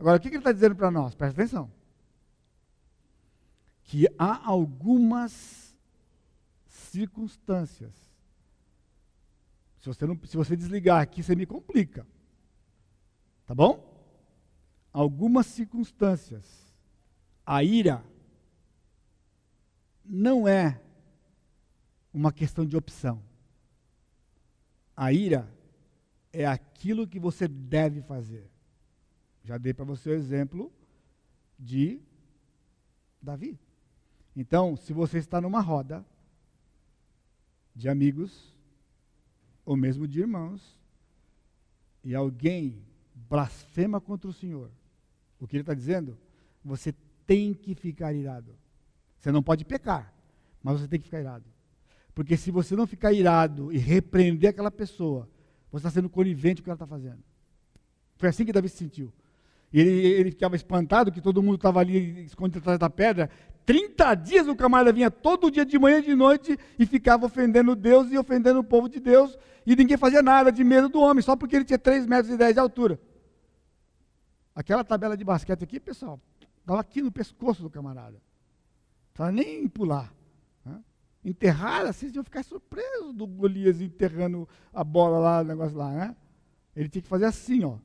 Agora, o que ele está dizendo para nós? Presta atenção. Que há algumas circunstâncias. Se você, não, se você desligar aqui, você me complica. Tá bom? Algumas circunstâncias, a ira não é uma questão de opção. A ira é aquilo que você deve fazer. Já dei para você o exemplo de Davi. Então, se você está numa roda de amigos, ou mesmo de irmãos, e alguém blasfema contra o Senhor, o que ele está dizendo? Você tem que ficar irado. Você não pode pecar, mas você tem que ficar irado. Porque se você não ficar irado e repreender aquela pessoa, você está sendo conivente com o que ela está fazendo. Foi assim que Davi se sentiu. Ele, ele ficava espantado que todo mundo estava ali escondido atrás da pedra. 30 dias o camarada vinha todo dia de manhã e de noite e ficava ofendendo Deus e ofendendo o povo de Deus. E ninguém fazia nada de medo do homem, só porque ele tinha 3 metros e 10 de altura. Aquela tabela de basquete aqui, pessoal, estava aqui no pescoço do camarada. Estava nem em pular. Né? Enterrar, vocês iam ficar surpresos do Golias enterrando a bola lá, o negócio lá, né? Ele tinha que fazer assim, ó.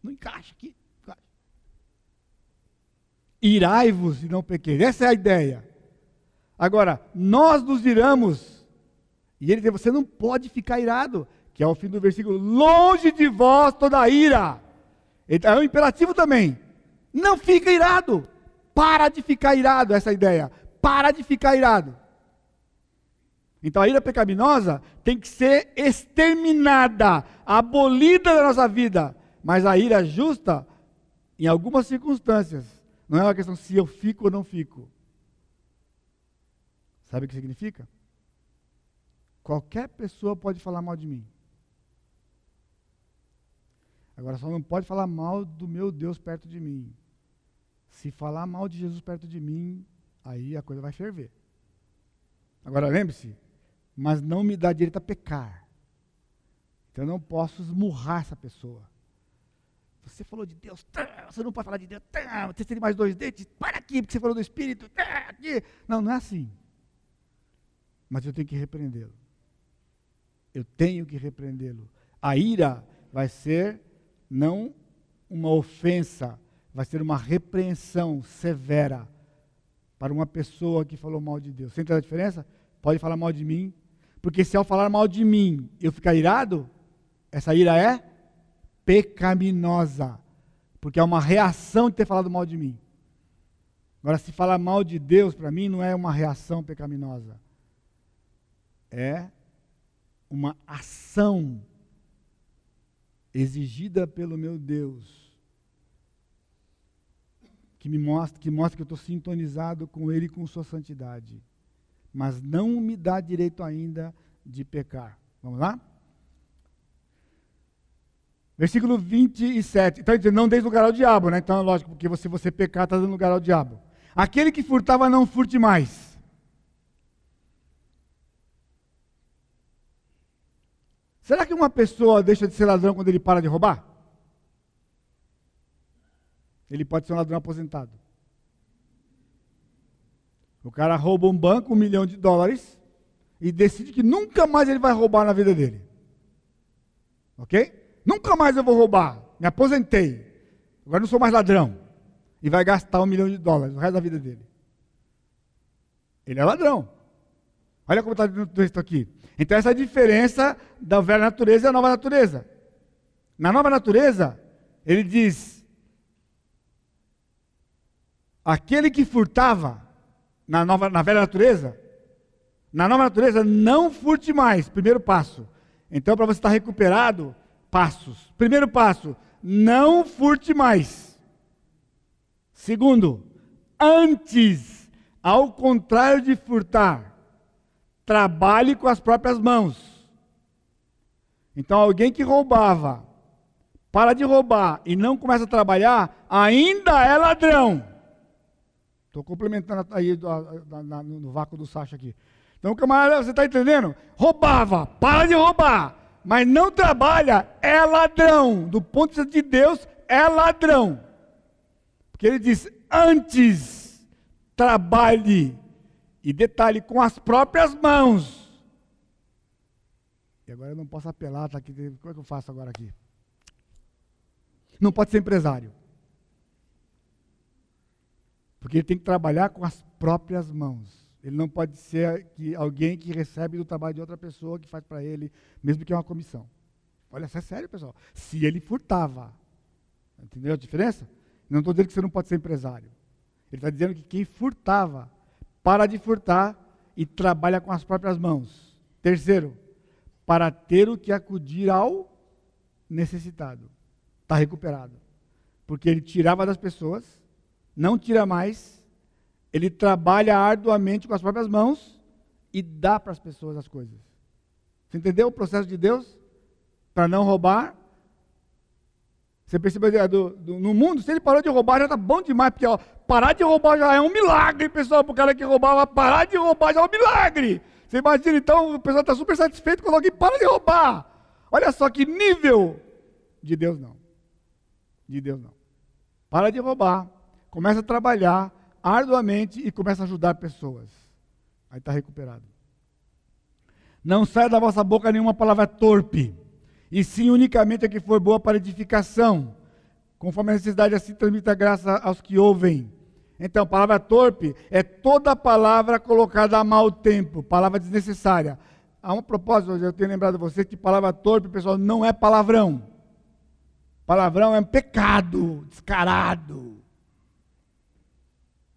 Não encaixa aqui. Irai-vos e não pequeis. Essa é a ideia. Agora, nós nos iramos. E ele diz: você não pode ficar irado. Que é o fim do versículo: longe de vós toda ira. É um imperativo também. Não fica irado. Para de ficar irado, essa ideia. Para de ficar irado. Então a ira pecaminosa tem que ser exterminada, abolida da nossa vida. Mas a ira justa, em algumas circunstâncias, não é uma questão se eu fico ou não fico. Sabe o que significa? Qualquer pessoa pode falar mal de mim. Agora só não pode falar mal do meu Deus perto de mim. Se falar mal de Jesus perto de mim, aí a coisa vai ferver. Agora lembre-se, mas não me dá direito a pecar. Então eu não posso esmurrar essa pessoa. Você falou de Deus, você não pode falar de Deus, você tem mais dois dentes, para aqui, porque você falou do Espírito. Não, não é assim. Mas eu tenho que repreendê-lo. Eu tenho que repreendê-lo. A ira vai ser não uma ofensa, vai ser uma repreensão severa para uma pessoa que falou mal de Deus. Você entende a diferença? Pode falar mal de mim, porque se ao falar mal de mim eu ficar irado, essa ira é pecaminosa, porque é uma reação de ter falado mal de mim. Agora, se falar mal de Deus, para mim, não é uma reação pecaminosa. É uma ação exigida pelo meu Deus, que me mostra, que mostra que eu estou sintonizado com Ele e com Sua santidade, mas não me dá direito ainda de pecar. Vamos lá? Versículo 27. Então, dizendo, não deis lugar ao diabo, né? Então, lógico, porque se você pecar, está dando lugar ao diabo. Aquele que furtava, não furte mais. Será que uma pessoa deixa de ser ladrão quando ele para de roubar? Ele pode ser um ladrão aposentado. O cara rouba um banco, um milhão de dólares, e decide que nunca mais ele vai roubar na vida dele. Ok? Nunca mais eu vou roubar. Me aposentei. Agora não sou mais ladrão. E vai gastar um milhão de dólares o resto da vida dele. Ele é ladrão. Olha como está no texto aqui. Então, essa é a diferença da velha natureza e da nova natureza. Na nova natureza, ele diz: aquele que furtava na, nova, na velha natureza, na nova natureza, não furte mais. Primeiro passo. Então, para você estar recuperado, passos. Primeiro passo, não furte mais. Segundo, antes, ao contrário de furtar, trabalhe com as próprias mãos. Então, alguém que roubava, para de roubar e não começa a trabalhar, ainda é ladrão. Estou complementando aí no vácuo do Sacha aqui. Então, camarada, você está entendendo? Roubava, para de roubar mas não trabalha, é ladrão. Do ponto de vista de Deus, é ladrão. Porque ele diz: antes trabalhe, e detalhe, com as próprias mãos. E agora eu não posso apelar, tá aqui, como é que eu faço agora aqui? Não pode ser empresário. Porque ele tem que trabalhar com as próprias mãos. Ele não pode ser que alguém que recebe do trabalho de outra pessoa que faz para ele, mesmo que é uma comissão. Olha, isso é sério, pessoal. Se ele furtava. Entendeu a diferença? Não estou dizendo que você não pode ser empresário. Ele está dizendo que quem furtava, para de furtar e trabalha com as próprias mãos. Terceiro, para ter o que acudir ao necessitado. Está recuperado. Porque ele tirava das pessoas, não tira mais, ele trabalha arduamente com as próprias mãos e dá para as pessoas as coisas. Você entendeu o processo de Deus? Para não roubar. Você percebeu do, do, no mundo, se ele parou de roubar, já está bom demais, porque ó, parar de roubar já é um milagre, pessoal. Para o cara que roubava, parar de roubar já é um milagre. Você imagina, então, o pessoal está super satisfeito quando alguém para de roubar. Olha só que nível. De Deus não. De Deus não. Para de roubar. Começa a trabalhar arduamente e começa a ajudar pessoas. Aí está recuperado. Não saia da vossa boca nenhuma palavra torpe, e sim unicamente a que for boa para edificação, conforme a necessidade, assim transmita graça aos que ouvem. Então, palavra torpe é toda palavra colocada a mau tempo, palavra desnecessária. Há um propósito, eu tenho lembrado você que palavra torpe, pessoal, não é palavrão. Palavrão é um pecado descarado.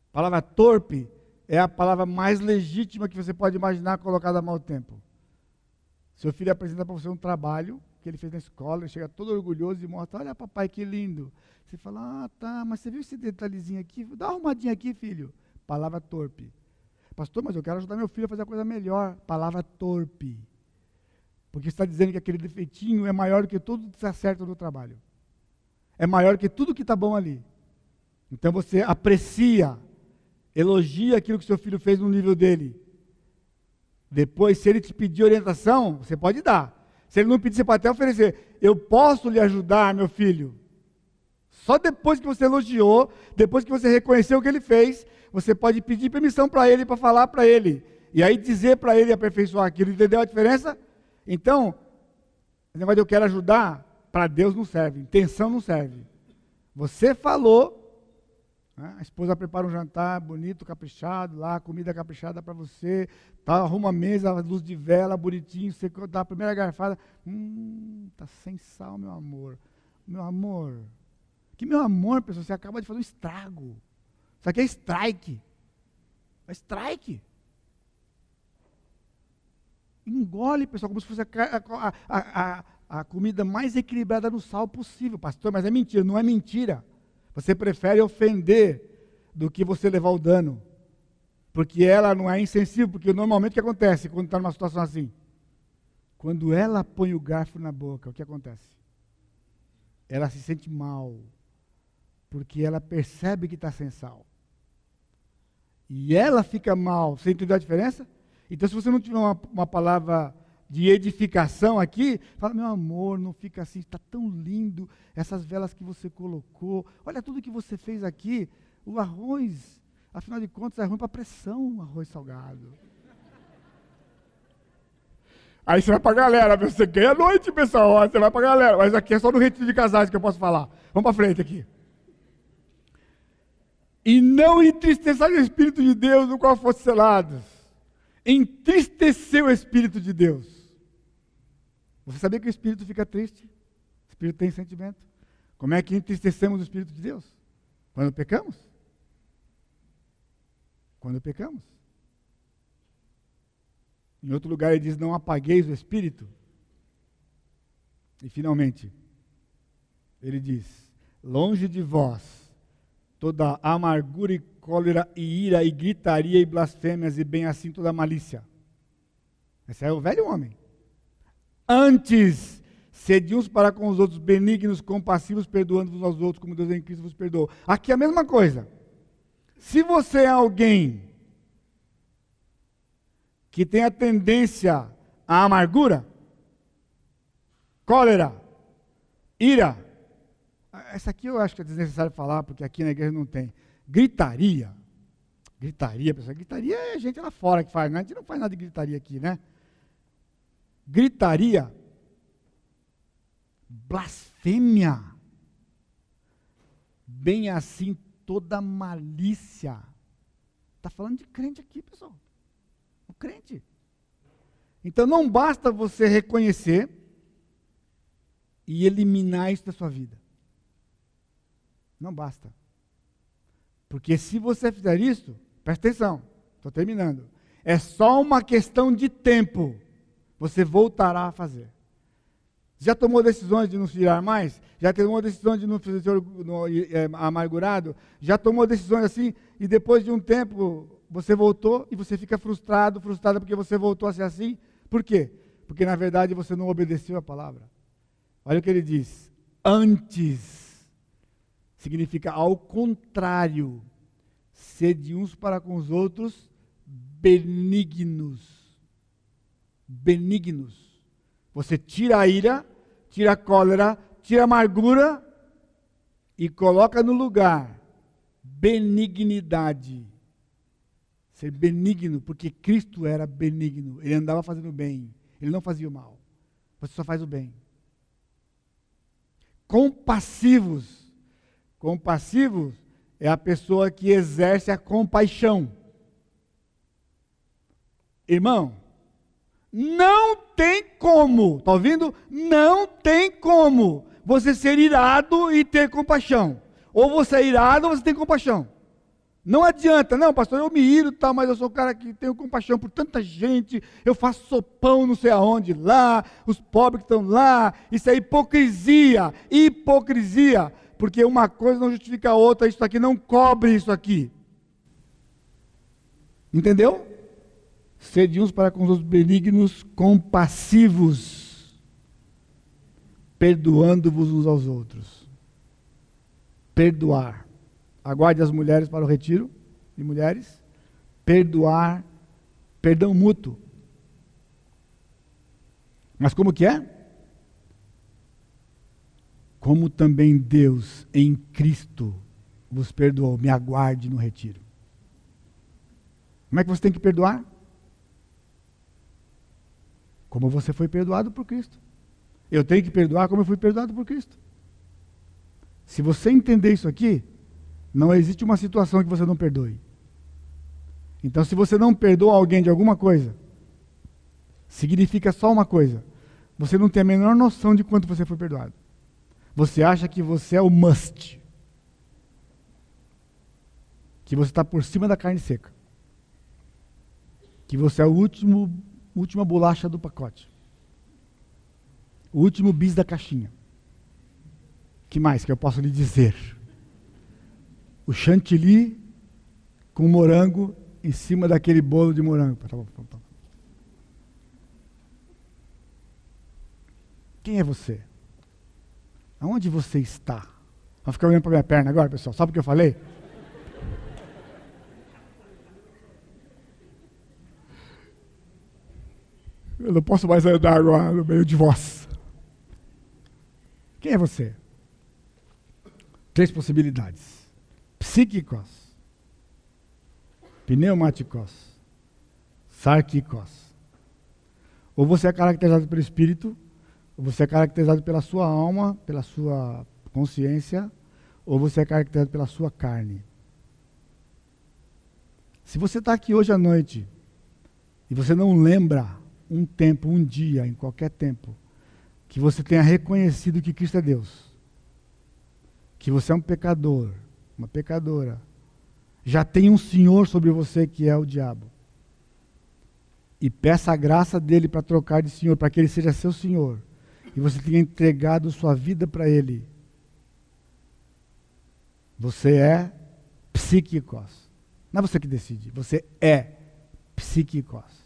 A palavra torpe é a palavra mais legítima que você pode imaginar colocada a mau tempo. Seu filho apresenta para você um trabalho que ele fez na escola, ele chega todo orgulhoso e mostra, olha papai que lindo. Você fala, ah tá, mas você viu esse detalhezinho aqui? Dá uma arrumadinha aqui, filho. Palavra torpe. Pastor, mas eu quero ajudar meu filho a fazer a coisa melhor. Palavra torpe. Porque está dizendo que aquele defeitinho é maior do que tudo que está certo no trabalho. É maior que tudo que está bom ali. Então você aprecia elogia aquilo que seu filho fez no nível dele. Depois, se ele te pedir orientação, você pode dar. Se ele não pedir, você pode até oferecer. Eu posso lhe ajudar, meu filho. Só depois que você elogiou, depois que você reconheceu o que ele fez, você pode pedir permissão para ele, para falar para ele. E aí dizer para ele aperfeiçoar aquilo. Entendeu a diferença? Então, o negócio de eu quero ajudar, para Deus não serve. Intenção não serve. Você falou, né? a esposa prepara um jantar bonito, caprichado, lá, comida caprichada para você, tá, arruma a mesa, luz de vela, bonitinho, você dá a primeira garfada, hum, tá sem sal, meu amor. Meu amor. Que meu amor, pessoal, você acaba de fazer um estrago. Isso aqui é strike. É strike. Engole, pessoal, como se fosse a, a, a, a, comida mais equilibrada no sal possível, pastor. Mas é mentira, não é mentira. Você prefere ofender do que você levar o dano. Porque ela não é insensível, porque normalmente o que acontece quando está numa situação assim? Quando ela põe o garfo na boca, o que acontece? Ela se sente mal, porque ela percebe que está sem sal. E ela fica mal. Você entendeu a diferença? Então, se você não tiver uma, uma palavra de edificação aqui, fala, meu amor, não fica assim, está tão lindo, essas velas que você colocou, olha tudo que você fez aqui, o arroz, afinal de contas, é ruim para pressão, arroz salgado. Aí você vai para a galera, você ganha a noite, pessoal, você vai para a galera, mas aqui é só no retiro de casais que eu posso falar. Vamos para frente aqui. E não entristeçar o Espírito de Deus no qual fosse selados. Entristeceu o Espírito de Deus. Você sabia que o espírito fica triste? O espírito tem sentimento. Como é que entristecemos o espírito de Deus? Quando pecamos? Quando pecamos. Em outro lugar ele diz: Não apagueis o espírito. E finalmente, ele diz: Longe de vós toda amargura e cólera e ira e gritaria e blasfêmias e bem assim toda malícia. Esse é o velho homem. Antes, sede uns para com os outros benignos, compassivos, perdoando-vos aos outros, como Deus em Cristo vos perdoou. Aqui é a mesma coisa. Se você é alguém que tem a tendência à amargura, cólera, ira, essa aqui eu acho que é desnecessário falar, porque aqui na igreja não tem. Gritaria. Gritaria, pessoal. Gritaria é gente lá fora que faz, né? A gente não faz nada de gritaria aqui, né? Gritaria, blasfêmia, bem assim toda malícia. Está falando de crente aqui, pessoal. O crente. Então não basta você reconhecer e eliminar isso da sua vida. Não basta. Porque se você fizer isso, presta atenção, estou terminando. É só uma questão de tempo você voltará a fazer. Já tomou decisões de não se irar mais? Já tomou decisões de não fazer é, amargurado? Já tomou decisões assim e depois de um tempo você voltou e você fica frustrado, frustrada porque você voltou a ser assim? Por quê? Porque na verdade você não obedeceu a palavra. Olha o que ele diz: antes significa ao contrário, sede uns para com os outros benignos benignos. Você tira a ira, tira a cólera, tira a amargura e coloca no lugar benignidade. Ser benigno, porque Cristo era benigno. Ele andava fazendo bem. Ele não fazia o mal. Você só faz o bem. Compassivos. Compassivos é a pessoa que exerce a compaixão. Irmão, não tem como, está ouvindo? Não tem como você ser irado e ter compaixão. Ou você é irado ou você tem compaixão. Não adianta, não, pastor, eu me iro, tá, mas eu sou o cara que tenho compaixão por tanta gente, eu faço sopão não sei aonde lá, os pobres que estão lá, isso é hipocrisia, hipocrisia, porque uma coisa não justifica a outra, isso aqui não cobre isso aqui. Entendeu? Sede uns para com os benignos, compassivos, perdoando-vos uns aos outros. Perdoar. Aguarde as mulheres para o retiro de mulheres. Perdoar, perdão mútuo. Mas como que é? como também Deus em Cristo vos perdoou. Me aguarde no retiro. Como é que você tem que perdoar? Como você foi perdoado por Cristo. Eu tenho que perdoar como eu fui perdoado por Cristo. Se você entender isso aqui, não existe uma situação que você não perdoe. Então, se você não perdoa alguém de alguma coisa, significa só uma coisa: você não tem a menor noção de quanto você foi perdoado. Você acha que você é o must. Que você está por cima da carne seca. Que você é o último, última bolacha do pacote. O último bis da caixinha. que mais que eu posso lhe dizer? O chantilly com morango em cima daquele bolo de morango. Quem é você? Aonde você está? Vamos ficar olhando para minha perna agora, pessoal. Sabe o que eu falei? Eu não posso mais andar agora no meio de vós. Quem é você? Três possibilidades: psíquicos, pneumáticos, sárquicos. Ou você é caracterizado pelo espírito, ou você é caracterizado pela sua alma, pela sua consciência, ou você é caracterizado pela sua carne. Se você está aqui hoje à noite e você não lembra um tempo, um dia, em qualquer tempo, que você tenha reconhecido que Cristo é Deus, que você é um pecador, uma pecadora, já tem um Senhor sobre você que é o diabo. E peça a graça dele para trocar de Senhor, para que ele seja seu Senhor e você tenha entregado sua vida para Ele, você é psíquicos. Não é você que decide, você é psíquicos.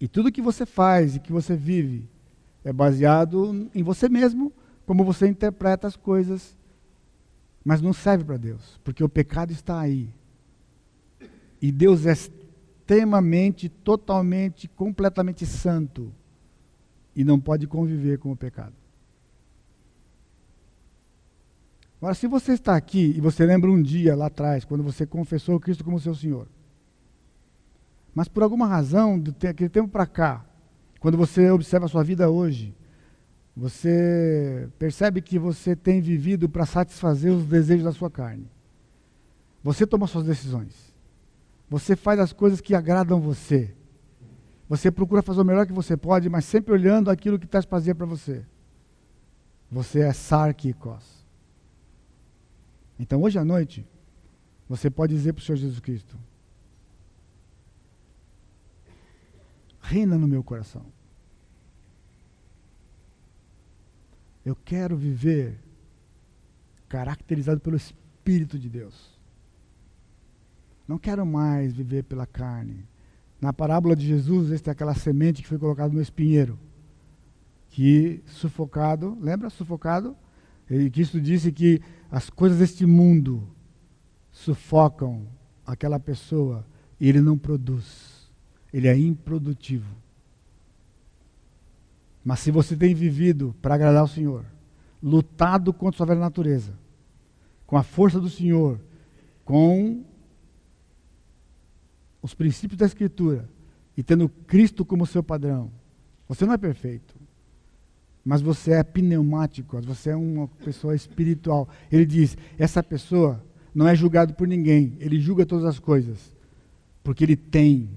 E tudo que você faz e que você vive é baseado em você mesmo, como você interpreta as coisas, mas não serve para Deus, porque o pecado está aí. E Deus é extremamente, totalmente, completamente santo e não pode conviver com o pecado. Agora, se você está aqui e você lembra um dia lá atrás, quando você confessou Cristo como seu Senhor, mas por alguma razão, daquele tempo para cá, quando você observa a sua vida hoje, você percebe que você tem vivido para satisfazer os desejos da sua carne. Você toma suas decisões. Você faz as coisas que agradam você. Você procura fazer o melhor que você pode, mas sempre olhando aquilo que traz prazer para você. Você é sarquicos. Então hoje à noite, você pode dizer para o Senhor Jesus Cristo: Reina no meu coração. Eu quero viver caracterizado pelo Espírito de Deus. Não quero mais viver pela carne. Na parábola de Jesus, esta é aquela semente que foi colocada no espinheiro. Que sufocado, lembra? Sufocado? E Cristo disse que as coisas deste mundo sufocam aquela pessoa e ele não produz. Ele é improdutivo. Mas se você tem vivido para agradar o Senhor, lutado contra sua velha natureza, com a força do Senhor, com os princípios da Escritura e tendo Cristo como seu padrão, você não é perfeito, mas você é pneumático, você é uma pessoa espiritual. Ele diz: essa pessoa não é julgado por ninguém, ele julga todas as coisas, porque ele tem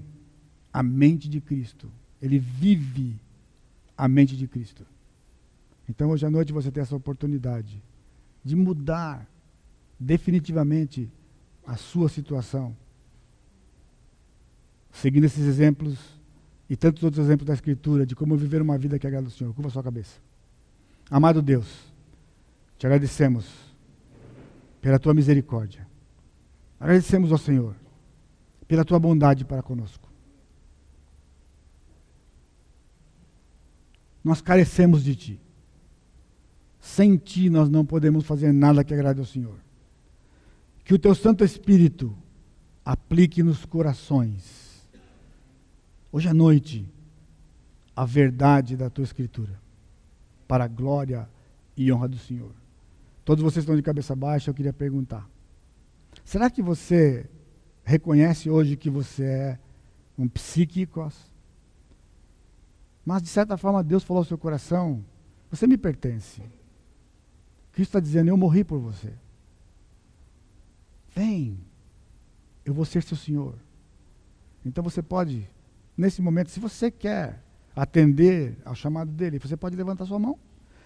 a mente de Cristo, ele vive a mente de Cristo. Então, hoje à noite você tem essa oportunidade de mudar definitivamente a sua situação seguindo esses exemplos e tantos outros exemplos da Escritura de como viver uma vida que agrada ao Senhor. Curva sua cabeça. Amado Deus, te agradecemos pela tua misericórdia. Agradecemos ao Senhor pela tua bondade para conosco. Nós carecemos de ti. Sem ti nós não podemos fazer nada que agrade ao Senhor. Que o teu Santo Espírito aplique nos corações hoje à noite, a verdade da tua Escritura, para a glória e honra do Senhor. Todos vocês estão de cabeça baixa, eu queria perguntar: será que você reconhece hoje que você é um psíquicos? Mas de certa forma Deus falou ao seu coração: você me pertence. Cristo está dizendo: eu morri por você. Vem, eu vou ser seu Senhor. Então você pode, nesse momento, se você quer atender ao chamado dele, você pode levantar sua mão.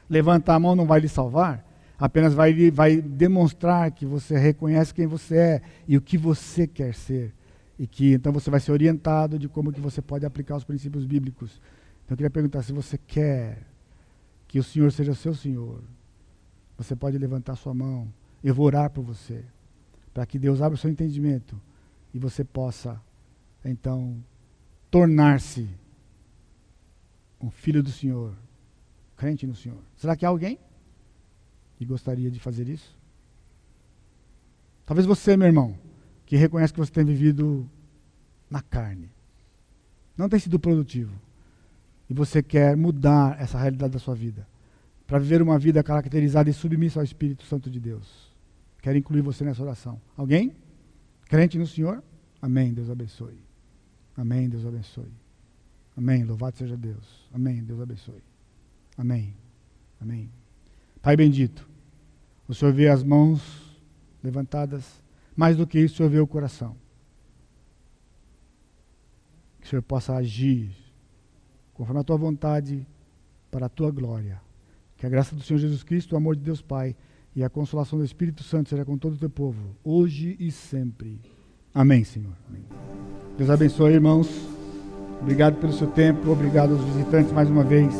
Levantar a mão não vai lhe salvar, apenas vai, vai demonstrar que você reconhece quem você é e o que você quer ser. E que então você vai ser orientado de como que você pode aplicar os princípios bíblicos. Então eu queria perguntar se você quer que o Senhor seja seu Senhor. Você pode levantar sua mão. Eu vou orar por você. Para que Deus abra o seu entendimento e você possa, então, tornar-se um filho do Senhor, crente no Senhor. Será que há alguém que gostaria de fazer isso? Talvez você, meu irmão, que reconhece que você tem vivido na carne, não tem sido produtivo, e você quer mudar essa realidade da sua vida, para viver uma vida caracterizada e submissa ao Espírito Santo de Deus. Quero incluir você nessa oração. Alguém? Crente no Senhor? Amém. Deus abençoe. Amém. Deus abençoe. Amém. Louvado seja Deus. Amém. Deus abençoe. Amém. Amém. Pai bendito, o Senhor vê as mãos levantadas, mais do que isso, o Senhor vê o coração. Que o Senhor possa agir conforme a tua vontade, para a tua glória. Que a graça do Senhor Jesus Cristo, o amor de Deus Pai e a consolação do Espírito Santo seja com todo o teu povo, hoje e sempre. Amém, Senhor. Amém. Deus abençoe, irmãos. Obrigado pelo seu tempo, obrigado aos visitantes mais uma vez.